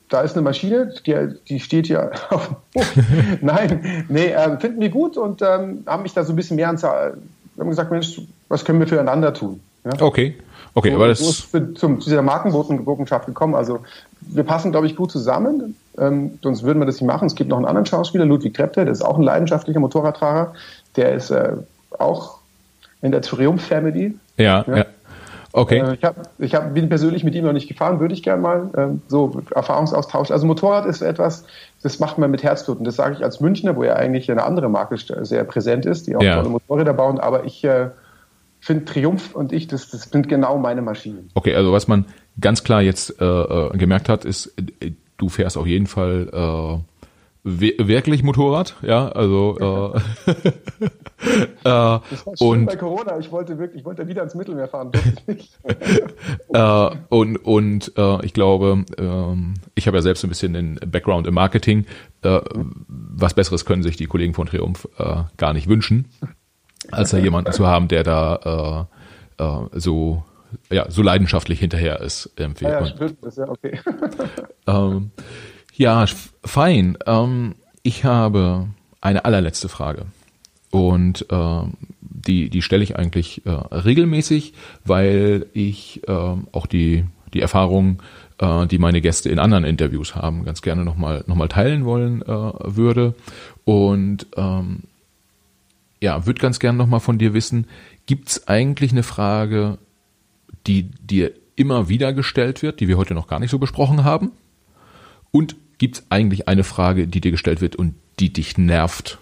da ist eine Maschine, die, die steht ja auf dem Hof. Nein, nee, äh, finden wir gut und ähm, haben mich da so ein bisschen mehr ans, haben gesagt, Mensch, was können wir füreinander tun? Ja? Okay. Okay, so, aber das ist für, zum, zu dieser Markenbotenschaft gekommen. Also wir passen, glaube ich, gut zusammen. Ähm, sonst würden wir das nicht machen. Es gibt noch einen anderen Schauspieler, Ludwig Trepte, der ist auch ein leidenschaftlicher Motorradfahrer. Der ist äh, auch in der Triumph Family. Ja, ja. ja. Okay. Äh, ich, hab, ich hab, bin persönlich mit ihm noch nicht gefahren, würde ich gerne mal. Ähm, so Erfahrungsaustausch. Also Motorrad ist etwas, das macht man mit Herzblut. Und das sage ich als Münchner, wo ja eigentlich eine andere Marke sehr präsent ist, die auch ja. tolle Motorräder bauen. Aber ich äh, finde Triumph und ich, das, das sind genau meine Maschinen. Okay, also was man ganz klar jetzt äh, äh gemerkt hat, ist, äh, du fährst auf jeden Fall äh, wirklich Motorrad, ja, also äh, äh, das war und bei Corona, ich wollte wirklich, ich wollte wieder ins Mittelmeer fahren, äh, und und äh, ich glaube, äh, ich habe ja selbst ein bisschen den Background im Marketing. Äh, was Besseres können sich die Kollegen von Triumph äh, gar nicht wünschen, als da jemanden zu haben, der da äh, äh, so ja so leidenschaftlich hinterher ist. Irgendwie. Ja, ja, stimmt, ist ja okay. ähm, ja, fein. Ähm, ich habe eine allerletzte Frage. Und äh, die, die stelle ich eigentlich äh, regelmäßig, weil ich äh, auch die, die Erfahrungen, äh, die meine Gäste in anderen Interviews haben, ganz gerne nochmal noch mal teilen wollen äh, würde. Und ähm, ja, würde ganz gerne nochmal von dir wissen, gibt es eigentlich eine Frage, die dir immer wieder gestellt wird, die wir heute noch gar nicht so besprochen haben? Und Gibt es eigentlich eine Frage, die dir gestellt wird und die dich nervt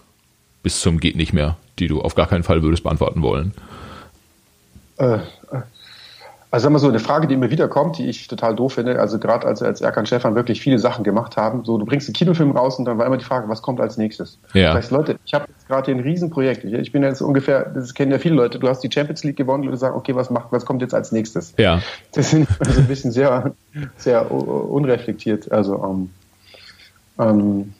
bis zum geht nicht mehr, die du auf gar keinen Fall würdest beantworten wollen? Äh, also sagen wir so, eine Frage, die immer wieder kommt, die ich total doof finde, also gerade als, als Erkan Stefan wirklich viele Sachen gemacht haben, so du bringst einen Kinofilm raus und dann war immer die Frage, was kommt als nächstes? Ja. Das heißt, Leute, ich habe jetzt gerade hier ein Riesenprojekt. Ich, ich bin jetzt ungefähr, das kennen ja viele Leute, du hast die Champions League gewonnen und du sagst, okay, was macht, was kommt jetzt als nächstes? Ja. Das sind also ein bisschen sehr, sehr unreflektiert. Also ähm, ähm,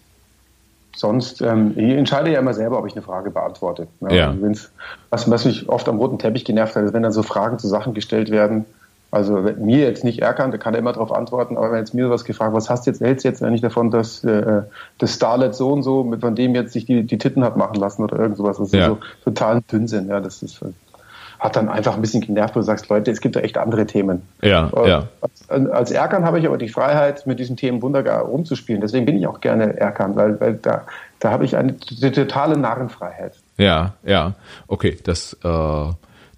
sonst, ähm, ich entscheide ja immer selber, ob ich eine Frage beantworte. Ne? Ja. Also was, was mich oft am roten Teppich genervt hat, ist, wenn dann so Fragen zu Sachen gestellt werden. Also mir jetzt nicht erkannt, da kann er immer darauf antworten, aber wenn jetzt mir sowas gefragt, was hast du jetzt, hältst du jetzt eigentlich davon, dass äh, das Starlet so und so, von dem jetzt sich die, die Titten hat machen lassen oder irgend sowas, das ist ja. so total Dünnsinn, ja, das ist hat dann einfach ein bisschen genervt, wo du sagst, Leute, es gibt ja echt andere Themen. Ja, äh, ja. Als, als Erkan habe ich aber die Freiheit, mit diesen Themen wunderbar rumzuspielen. Deswegen bin ich auch gerne Erkan, weil, weil da, da habe ich eine totale Narrenfreiheit. Ja, ja. Okay, das äh,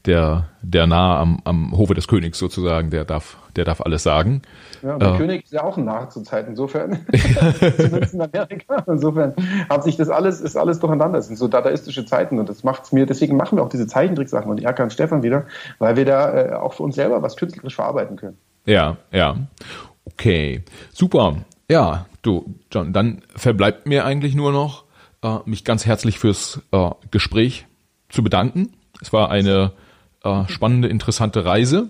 der, der nah am, am Hofe des Königs sozusagen, der darf, der darf alles sagen. Ja, der äh, König ist ja auch ein Narr zur Zeit, insofern. Zumindest in Amerika. Insofern hat sich das alles, ist alles durcheinander. Das sind so dadaistische Zeiten und das macht's mir, deswegen machen wir auch diese Zeichentricksachen und Erkan Stefan wieder, weil wir da äh, auch für uns selber was künstlerisch verarbeiten können. Ja, ja. Okay. Super. Ja, du, John, dann verbleibt mir eigentlich nur noch, äh, mich ganz herzlich fürs äh, Gespräch zu bedanken. Es war eine äh, spannende, interessante Reise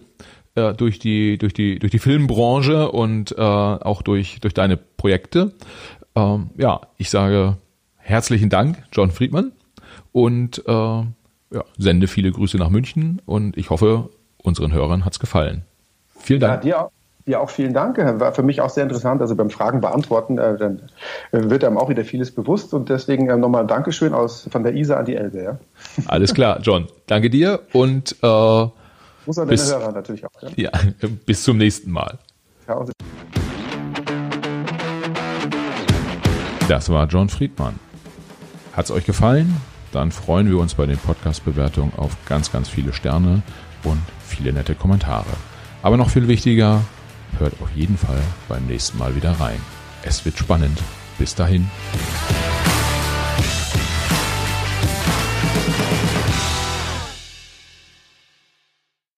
äh, durch die durch die durch die Filmbranche und äh, auch durch durch deine Projekte. Ähm, ja, ich sage herzlichen Dank, John Friedman, und äh, ja, sende viele Grüße nach München und ich hoffe, unseren Hörern hat's gefallen. Vielen Dank. Ja, dir auch. Ja, auch vielen Dank. War für mich auch sehr interessant. Also beim Fragen beantworten, äh, dann äh, wird einem auch wieder vieles bewusst. Und deswegen äh, nochmal ein Dankeschön aus, von der Isar an die Elbe. Ja? Alles klar, John. Danke dir und äh, Muss an bis, Hörer natürlich auch. Ja? ja, bis zum nächsten Mal. Das war John Friedmann. Hat es euch gefallen? Dann freuen wir uns bei den Podcast-Bewertungen auf ganz, ganz viele Sterne und viele nette Kommentare. Aber noch viel wichtiger, hört auf jeden Fall beim nächsten Mal wieder rein. Es wird spannend. Bis dahin.